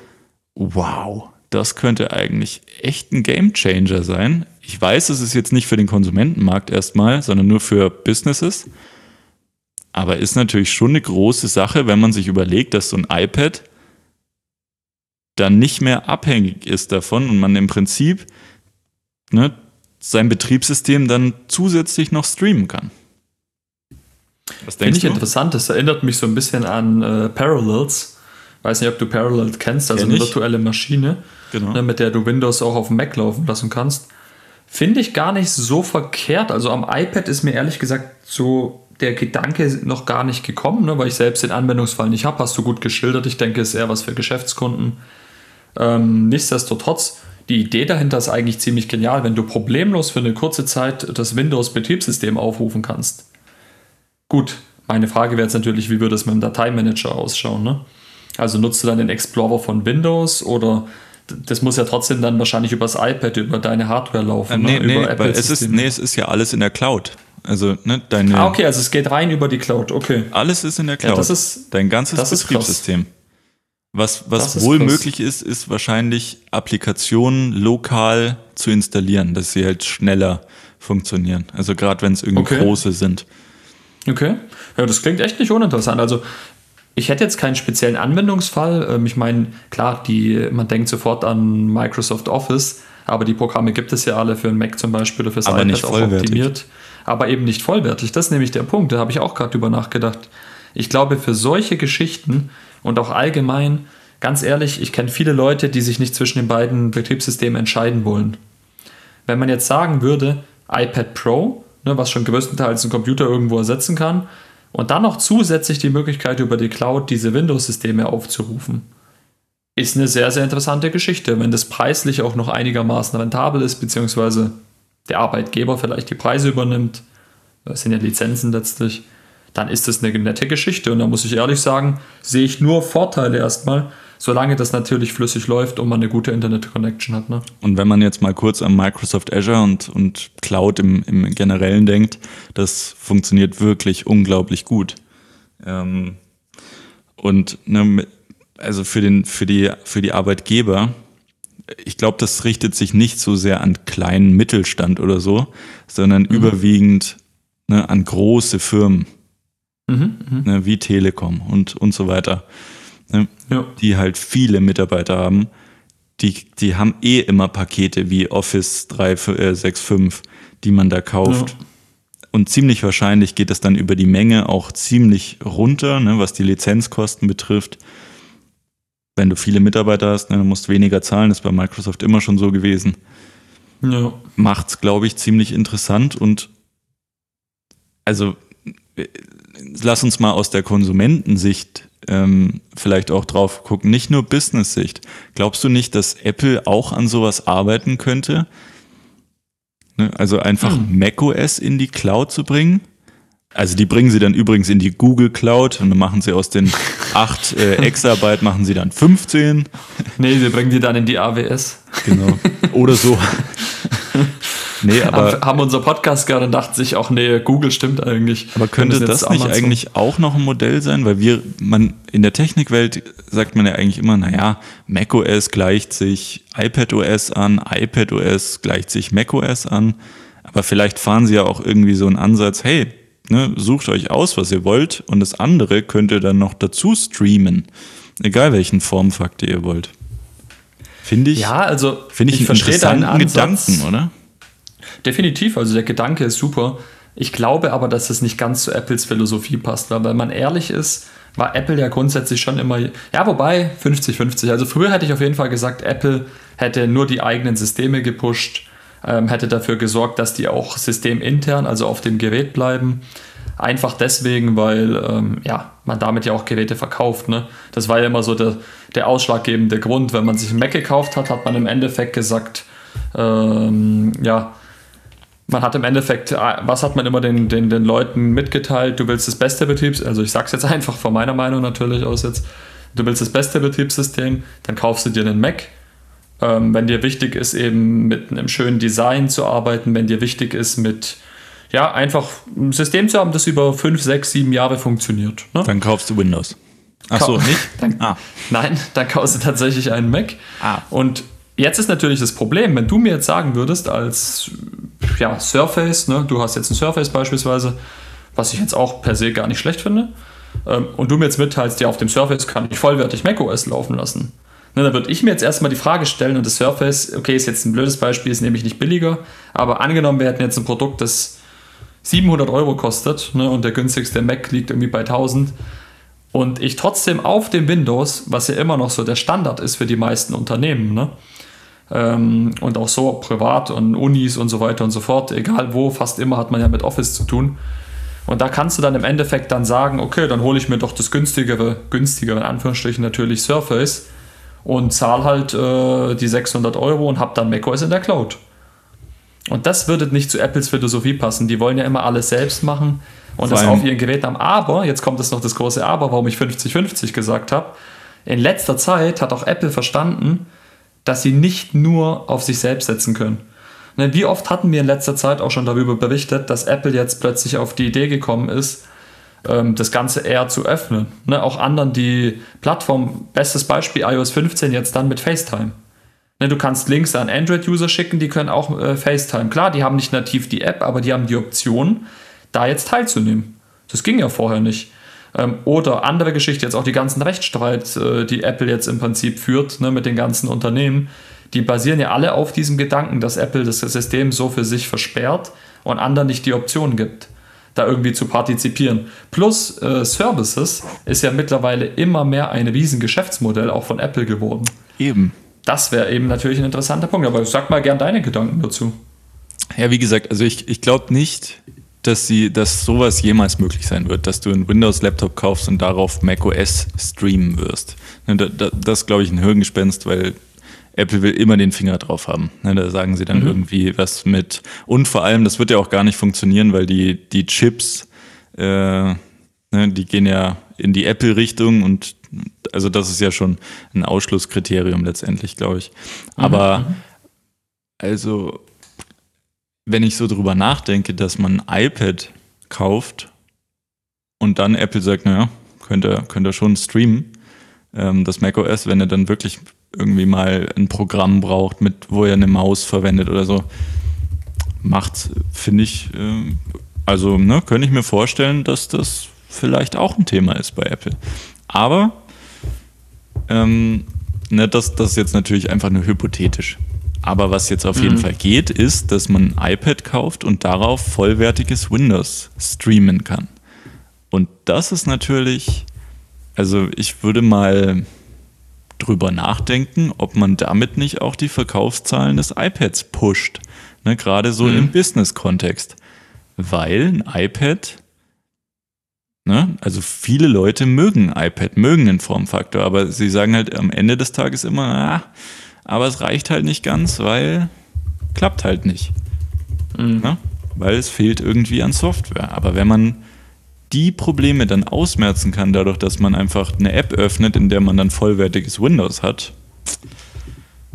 wow, das könnte eigentlich echt ein Gamechanger sein. Ich weiß, es ist jetzt nicht für den Konsumentenmarkt erstmal, sondern nur für Businesses. Aber ist natürlich schon eine große Sache, wenn man sich überlegt, dass so ein iPad dann nicht mehr abhängig ist davon und man im Prinzip ne, sein Betriebssystem dann zusätzlich noch streamen kann. Was Finde denkst ich du? interessant. Das erinnert mich so ein bisschen an äh, Parallels. Weiß nicht, ob du Parallel kennst, also Kenn eine virtuelle Maschine, Genau. ne, mit der du Windows auch auf dem Mac laufen lassen kannst. Finde ich gar nicht so verkehrt. Also am iPad ist mir ehrlich gesagt so der Gedanke noch gar nicht gekommen, ne, weil ich selbst den Anwendungsfall nicht habe. Hast du gut geschildert. Ich denke, es ist eher was für Geschäftskunden. Ähm, nichtsdestotrotz, die Idee dahinter ist eigentlich ziemlich genial, wenn du problemlos für eine kurze Zeit das Windows-Betriebssystem aufrufen kannst. Gut, meine Frage wäre jetzt natürlich, wie würde es mit dem Dateimanager ausschauen? Ne? Also nutzt du dann den Explorer von Windows oder das muss ja trotzdem dann wahrscheinlich übers iPad, über deine Hardware laufen, Äh, nee, ne? nee, über weil es ist, nee, es ist ja alles in der Cloud. Also, ne, deine, Ah, okay, also es geht rein über die Cloud, okay. alles ist in der Cloud. das ist- Dein ganzes. Betriebssystem. Was, was wohl krass. möglich ist, ist wahrscheinlich Applikationen lokal zu installieren, dass sie halt schneller funktionieren. Also gerade wenn es irgendwie Okay. große sind. Okay. Ja, das klingt echt nicht uninteressant. Also, ich hätte jetzt keinen speziellen Anwendungsfall. Ähm, Ich meine, klar, die, man denkt sofort an Microsoft Office, aber die Programme gibt es ja alle für einen Mac zum Beispiel oder fürs Aber iPad nicht auch optimiert. Aber eben nicht vollwertig. Das ist nämlich der Punkt. Da habe ich auch gerade drüber nachgedacht. Ich glaube, für solche Geschichten und auch allgemein, ganz ehrlich, ich kenne viele Leute, die sich nicht zwischen den beiden Betriebssystemen entscheiden wollen. Wenn man jetzt sagen würde, iPad Pro, ne, was schon größtenteils einen Computer irgendwo ersetzen kann, und dann noch zusätzlich die Möglichkeit über die Cloud diese Windows-Systeme aufzurufen, ist eine sehr, sehr interessante Geschichte. Wenn das preislich auch noch einigermaßen rentabel ist, beziehungsweise der Arbeitgeber vielleicht die Preise übernimmt, das sind ja Lizenzen letztlich, dann ist das eine nette Geschichte. Und da muss ich ehrlich sagen, sehe ich nur Vorteile erstmal, solange das natürlich flüssig läuft und man eine gute Internet-Connection hat. Ne? Und wenn man jetzt mal kurz an Microsoft Azure und, und Cloud im, im Generellen denkt, das funktioniert wirklich unglaublich gut. Ähm, und ne, also für, den, für, die, für die Arbeitgeber, ich glaube, das richtet sich nicht so sehr an kleinen Mittelstand oder so, sondern überwiegend ne, an große Firmen, ne, wie Telekom und, und so weiter. Ne, Ja. die halt viele Mitarbeiter haben, die, die haben eh immer Pakete wie Office 365, die man da kauft. Ja. Und ziemlich wahrscheinlich geht es dann über die Menge auch ziemlich runter, ne, was die Lizenzkosten betrifft. Wenn du viele Mitarbeiter hast, ne, dann musst du weniger zahlen, das ist bei Microsoft immer schon so gewesen. Ja. Macht's, glaube ich, ziemlich interessant und also lass uns mal aus der Konsumentensicht ähm, vielleicht auch drauf gucken, nicht nur Business-Sicht. Glaubst du nicht, dass Apple auch an sowas arbeiten könnte? Ne? Also einfach hm. macOS in die Cloud zu bringen? Also die bringen sie dann übrigens in die Google Cloud und dann machen sie aus den 8 äh, Exabyte, machen sie dann 15. Nee, sie bringen die dann in die AWS. Genau. Oder so. Nee, aber haben unser Podcast gehört und dachten sich auch, nee, Google stimmt eigentlich. Aber könnte das nicht Amazon. eigentlich auch noch ein Modell sein? Weil wir, man, in der Technikwelt sagt man ja eigentlich immer, naja, macOS gleicht sich iPadOS an, iPadOS gleicht sich macOS an. Aber vielleicht fahren sie ja auch irgendwie so einen Ansatz, hey, ne, sucht euch aus, was ihr wollt, und das andere könnt ihr dann noch dazu streamen. Egal welchen Formfaktor ihr wollt. Finde ich, ja, also finde ich, ich einen interessanten Gedanken, oder? Definitiv, also der Gedanke ist super. Ich glaube aber, dass es nicht ganz zu Apples Philosophie passt, weil wenn man ehrlich ist, war Apple ja grundsätzlich schon immer, ja, wobei 50-50. Also früher hätte ich auf jeden Fall gesagt, Apple hätte nur die eigenen Systeme gepusht, ähm, hätte dafür gesorgt, dass die auch systemintern, also auf dem Gerät bleiben. Einfach deswegen, weil ähm, ja, man damit ja auch Geräte verkauft. Ne? Das war ja immer so der, der ausschlaggebende Grund. Wenn man sich ein Mac gekauft hat, hat man im Endeffekt gesagt, ähm, ja, man hat im Endeffekt, äh, was hat man immer den, den, den Leuten mitgeteilt? Du willst das beste Betriebs, also ich sage es jetzt einfach von meiner Meinung natürlich aus jetzt, du willst das beste Betriebssystem, dann kaufst du dir einen Mac. Ähm, wenn dir wichtig ist, eben mit einem schönen Design zu arbeiten, wenn dir wichtig ist, mit ja, einfach ein System zu haben, das über 5, 6, 7 Jahre funktioniert. Ne? Dann kaufst du Windows. Achso, nicht? Dann, ah. Nein, dann kaufst du tatsächlich einen Mac. Ah. Und Jetzt ist natürlich das Problem, wenn du mir jetzt sagen würdest, als ja, Surface, ne, du hast jetzt ein Surface beispielsweise, was ich jetzt auch per se gar nicht schlecht finde, ähm, und du mir jetzt mitteilst, ja, auf dem Surface kann ich vollwertig macOS laufen lassen. Ne, dann würde ich mir jetzt erstmal die Frage stellen, und das Surface, okay, ist jetzt ein blödes Beispiel, ist nämlich nicht billiger, aber angenommen, wir hätten jetzt ein Produkt, das 700 Euro kostet ne, und der günstigste Mac liegt irgendwie bei 1000 und ich trotzdem auf dem Windows, was ja immer noch so der Standard ist für die meisten Unternehmen, ne, ähm, und auch so privat und Unis und so weiter und so fort, egal wo, fast immer hat man ja mit Office zu tun. Und da kannst du dann im Endeffekt dann sagen, okay, dann hole ich mir doch das günstigere, günstigere in Anführungsstrichen natürlich Surface und zahle halt äh, die 600 Euro und habe dann macOS in der Cloud. Und das würde nicht zu Apples Philosophie passen. Die wollen ja immer alles selbst machen und Vor das auf ihren Geräten haben. Aber, jetzt kommt es noch das große Aber, warum ich 50-50 gesagt habe. In letzter Zeit hat auch Apple verstanden, dass sie nicht nur auf sich selbst setzen können. Ne, wie oft hatten wir in letzter Zeit auch schon darüber berichtet, dass Apple jetzt plötzlich auf die Idee gekommen ist, ähm, das Ganze eher zu öffnen. Ne, auch anderen die Plattform, bestes Beispiel iOS 15 jetzt dann mit FaceTime. Ne, du kannst Links an Android-User schicken, die können auch äh, FaceTime. Klar, die haben nicht nativ die App, aber die haben die Option, da jetzt teilzunehmen. Das ging ja vorher nicht. Ähm, oder andere Geschichte, jetzt auch die ganzen Rechtsstreit, äh, die Apple jetzt im Prinzip führt ne, mit den ganzen Unternehmen, die basieren ja alle auf diesem Gedanken, dass Apple das System so für sich versperrt und anderen nicht die Option gibt, da irgendwie zu partizipieren. Plus äh, Services ist ja mittlerweile immer mehr ein Riesengeschäftsmodell auch von Apple geworden. Eben. Das wäre eben natürlich ein interessanter Punkt, aber sag mal gern deine Gedanken dazu. Ja, wie gesagt, also ich, ich glaube nicht, dass sie, dass sowas jemals möglich sein wird, dass du einen Windows-Laptop kaufst und darauf macOS streamen wirst. Ne, das ist, glaube ich, ein Hirngespenst, weil Apple will immer den Finger drauf haben. Ne, da sagen sie dann mhm. irgendwie was mit. Und vor allem, das wird ja auch gar nicht funktionieren, weil die, die Chips, äh, ne, die gehen ja in die Apple-Richtung und also das ist ja schon ein Ausschlusskriterium letztendlich, glaube ich. Aber mhm. also wenn ich so drüber nachdenke, dass man ein iPad kauft und dann Apple sagt, naja, könnt ihr, könnt ihr schon streamen, ähm, das macOS, wenn er dann wirklich irgendwie mal ein Programm braucht, mit, wo er eine Maus verwendet oder so, macht, finde ich, äh, also ne, könnte ich mir vorstellen, dass das vielleicht auch ein Thema ist bei Apple. Aber ähm, ne, das, das ist jetzt natürlich einfach nur hypothetisch. Aber was jetzt auf jeden mhm. Fall geht, ist, dass man ein iPad kauft und darauf vollwertiges Windows streamen kann. Und das ist natürlich, also ich würde mal drüber nachdenken, ob man damit nicht auch die Verkaufszahlen des iPads pusht. Ne, Gerade so mhm. im Business-Kontext. Weil ein iPad Ne? Also viele Leute mögen iPad, mögen den Formfaktor, aber sie sagen halt am Ende des Tages immer, ah, aber es reicht halt nicht ganz, weil klappt halt nicht. Mhm. Ne? Weil es fehlt irgendwie an Software. Aber wenn man die Probleme dann ausmerzen kann, dadurch, dass man einfach eine App öffnet, in der man dann vollwertiges Windows hat,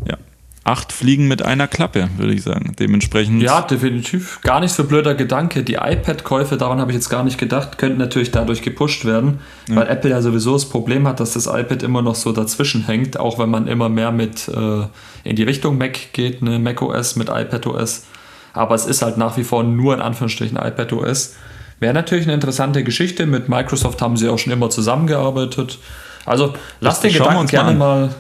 ja, acht Fliegen mit einer Klappe, würde ich sagen. Dementsprechend. Ja, definitiv. Gar nicht so blöder Gedanke. Die iPad-Käufe, daran habe ich jetzt gar nicht gedacht, könnten natürlich dadurch gepusht werden, ja. weil Apple ja sowieso das Problem hat, dass das iPad immer noch so dazwischen hängt, auch wenn man immer mehr mit äh, in die Richtung Mac geht, ne, Mac OS mit iPad OS. Aber es ist halt nach wie vor nur in Anführungsstrichen iPad OS. Wäre natürlich eine interessante Geschichte. Mit Microsoft haben sie auch schon immer zusammengearbeitet. Also lasst den Gedanken gerne mal, mal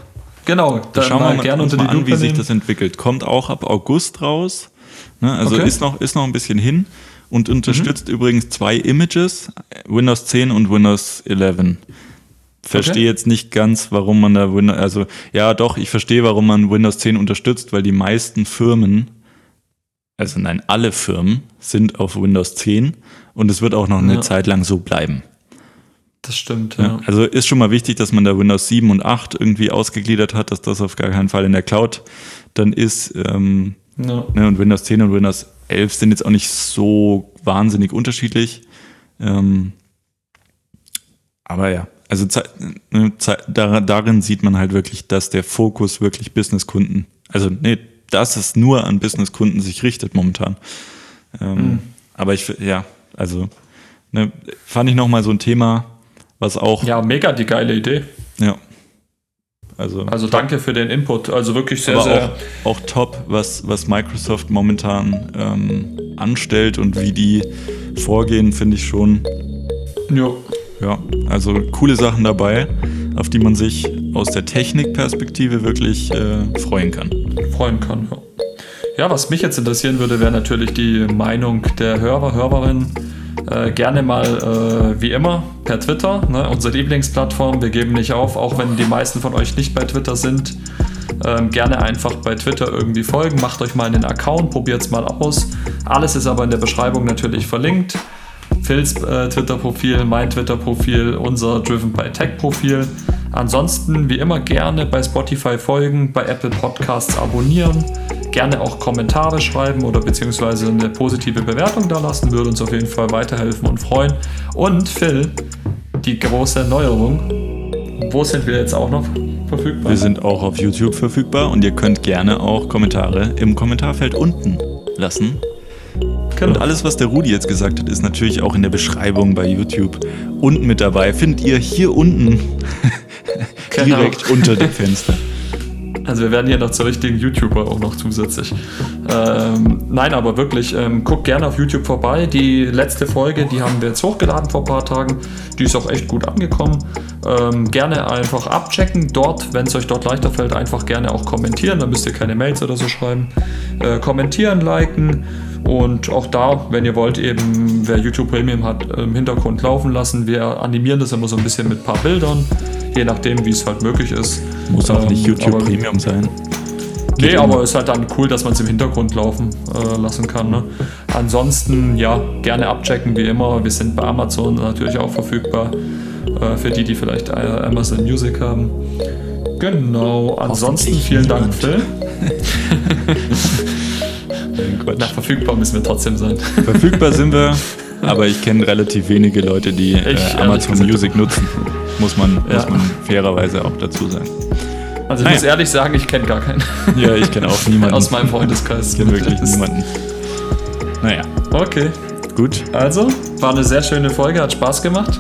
Genau, dann schauen wir mal gerne unter die an, wie sich das entwickelt. Kommt auch ab August raus. Ne? Also okay. ist, noch, ist noch ein bisschen hin und unterstützt mhm. übrigens zwei Images, Windows 10 und Windows 11. Verstehe okay. jetzt nicht ganz, warum man da Windows, also ja doch, ich verstehe, warum man Windows 10 unterstützt, weil die meisten Firmen, also nein, alle Firmen sind auf Windows 10 und es wird auch noch eine ja. Zeit lang so bleiben. Das stimmt, ja. ja. Also ist schon mal wichtig, dass man da Windows 7 und 8 irgendwie ausgegliedert hat, dass das auf gar keinen Fall in der Cloud dann ist. Ähm, ja. ne, und Windows 10 und Windows 11 sind jetzt auch nicht so wahnsinnig unterschiedlich. Ähm, aber ja, also ne, darin sieht man halt wirklich, dass der Fokus wirklich Businesskunden, also nee, dass es nur an Businesskunden sich richtet momentan. Ähm, mhm. Aber ich, ja, also ne, fand ich nochmal so ein Thema, was auch. Ja, mega die geile Idee. Ja. Also, also danke für den Input. Also wirklich sehr, sehr. Auch, auch, top, was, was Microsoft momentan ähm, anstellt und wie die vorgehen, finde ich schon. Ja. Ja, also coole Sachen dabei, auf die man sich aus der Technikperspektive wirklich äh, freuen kann. Freuen kann, ja. Ja, was mich jetzt interessieren würde, wäre natürlich die Meinung der Hörer, Hörerinnen äh, gerne mal äh, wie immer per Twitter, ne, unsere Lieblingsplattform. Wir geben nicht auf, auch wenn die meisten von euch nicht bei Twitter sind. Ähm, gerne einfach bei Twitter irgendwie folgen. Macht euch mal einen Account, probiert es mal aus. Alles ist aber in der Beschreibung natürlich verlinkt. Phils äh, Twitter-Profil, mein Twitter-Profil, unser Driven by Tech-Profil. Ansonsten wie immer gerne bei Spotify folgen, bei Apple Podcasts abonnieren gerne auch Kommentare schreiben oder beziehungsweise eine positive Bewertung da lassen, würde uns auf jeden Fall weiterhelfen und freuen. Und Phil, die große Neuerung, wo sind wir jetzt auch noch verfügbar? Wir sind auch auf YouTube verfügbar und ihr könnt gerne auch Kommentare im Kommentarfeld unten lassen. Und alles, was der Rudi jetzt gesagt hat, ist natürlich auch in der Beschreibung bei YouTube unten mit dabei. Findet ihr hier unten genau. direkt genau. unter dem Fenster. Also wir werden hier noch zu richtigen YouTuber auch noch zusätzlich. Ähm, nein, aber wirklich, ähm, guckt gerne auf YouTube vorbei. Die letzte Folge, die haben wir jetzt hochgeladen vor ein paar Tagen. Die ist auch echt gut angekommen. Ähm, gerne einfach abchecken. Dort, wenn es euch dort leichter fällt, einfach gerne auch kommentieren. Dann müsst ihr keine Mails oder so schreiben. Äh, kommentieren, liken. Und auch da, wenn ihr wollt, eben wer YouTube Premium hat, im Hintergrund laufen lassen. Wir animieren das immer so ein bisschen mit ein paar Bildern je nachdem, wie es halt möglich ist. Muss auch ähm, nicht YouTube aber, Premium sein. Geht nee, immer. aber ist halt dann cool, dass man es im Hintergrund laufen äh, lassen kann. Ne? Ansonsten, ja, gerne abchecken wie immer. Wir sind bei Amazon natürlich auch verfügbar. Äh, für die, die vielleicht äh, Amazon Music haben. Genau. Ansonsten vielen Dank, Phil. Na, verfügbar müssen wir trotzdem sein. Verfügbar sind wir, aber ich kenne relativ wenige Leute, die äh, Amazon Music nutzen. Muss man, ja. muss man fairerweise auch dazu sagen. Also ich naja. muss ehrlich sagen, ich kenne gar keinen. Ja, ich kenne auch niemanden. Aus meinem Freundeskreis. Ich kenne wirklich niemanden. Naja. Okay. Gut. Also, war eine sehr schöne Folge, hat Spaß gemacht.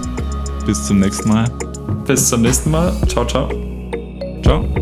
Bis zum nächsten Mal. Bis zum nächsten Mal. Ciao, ciao. Ciao.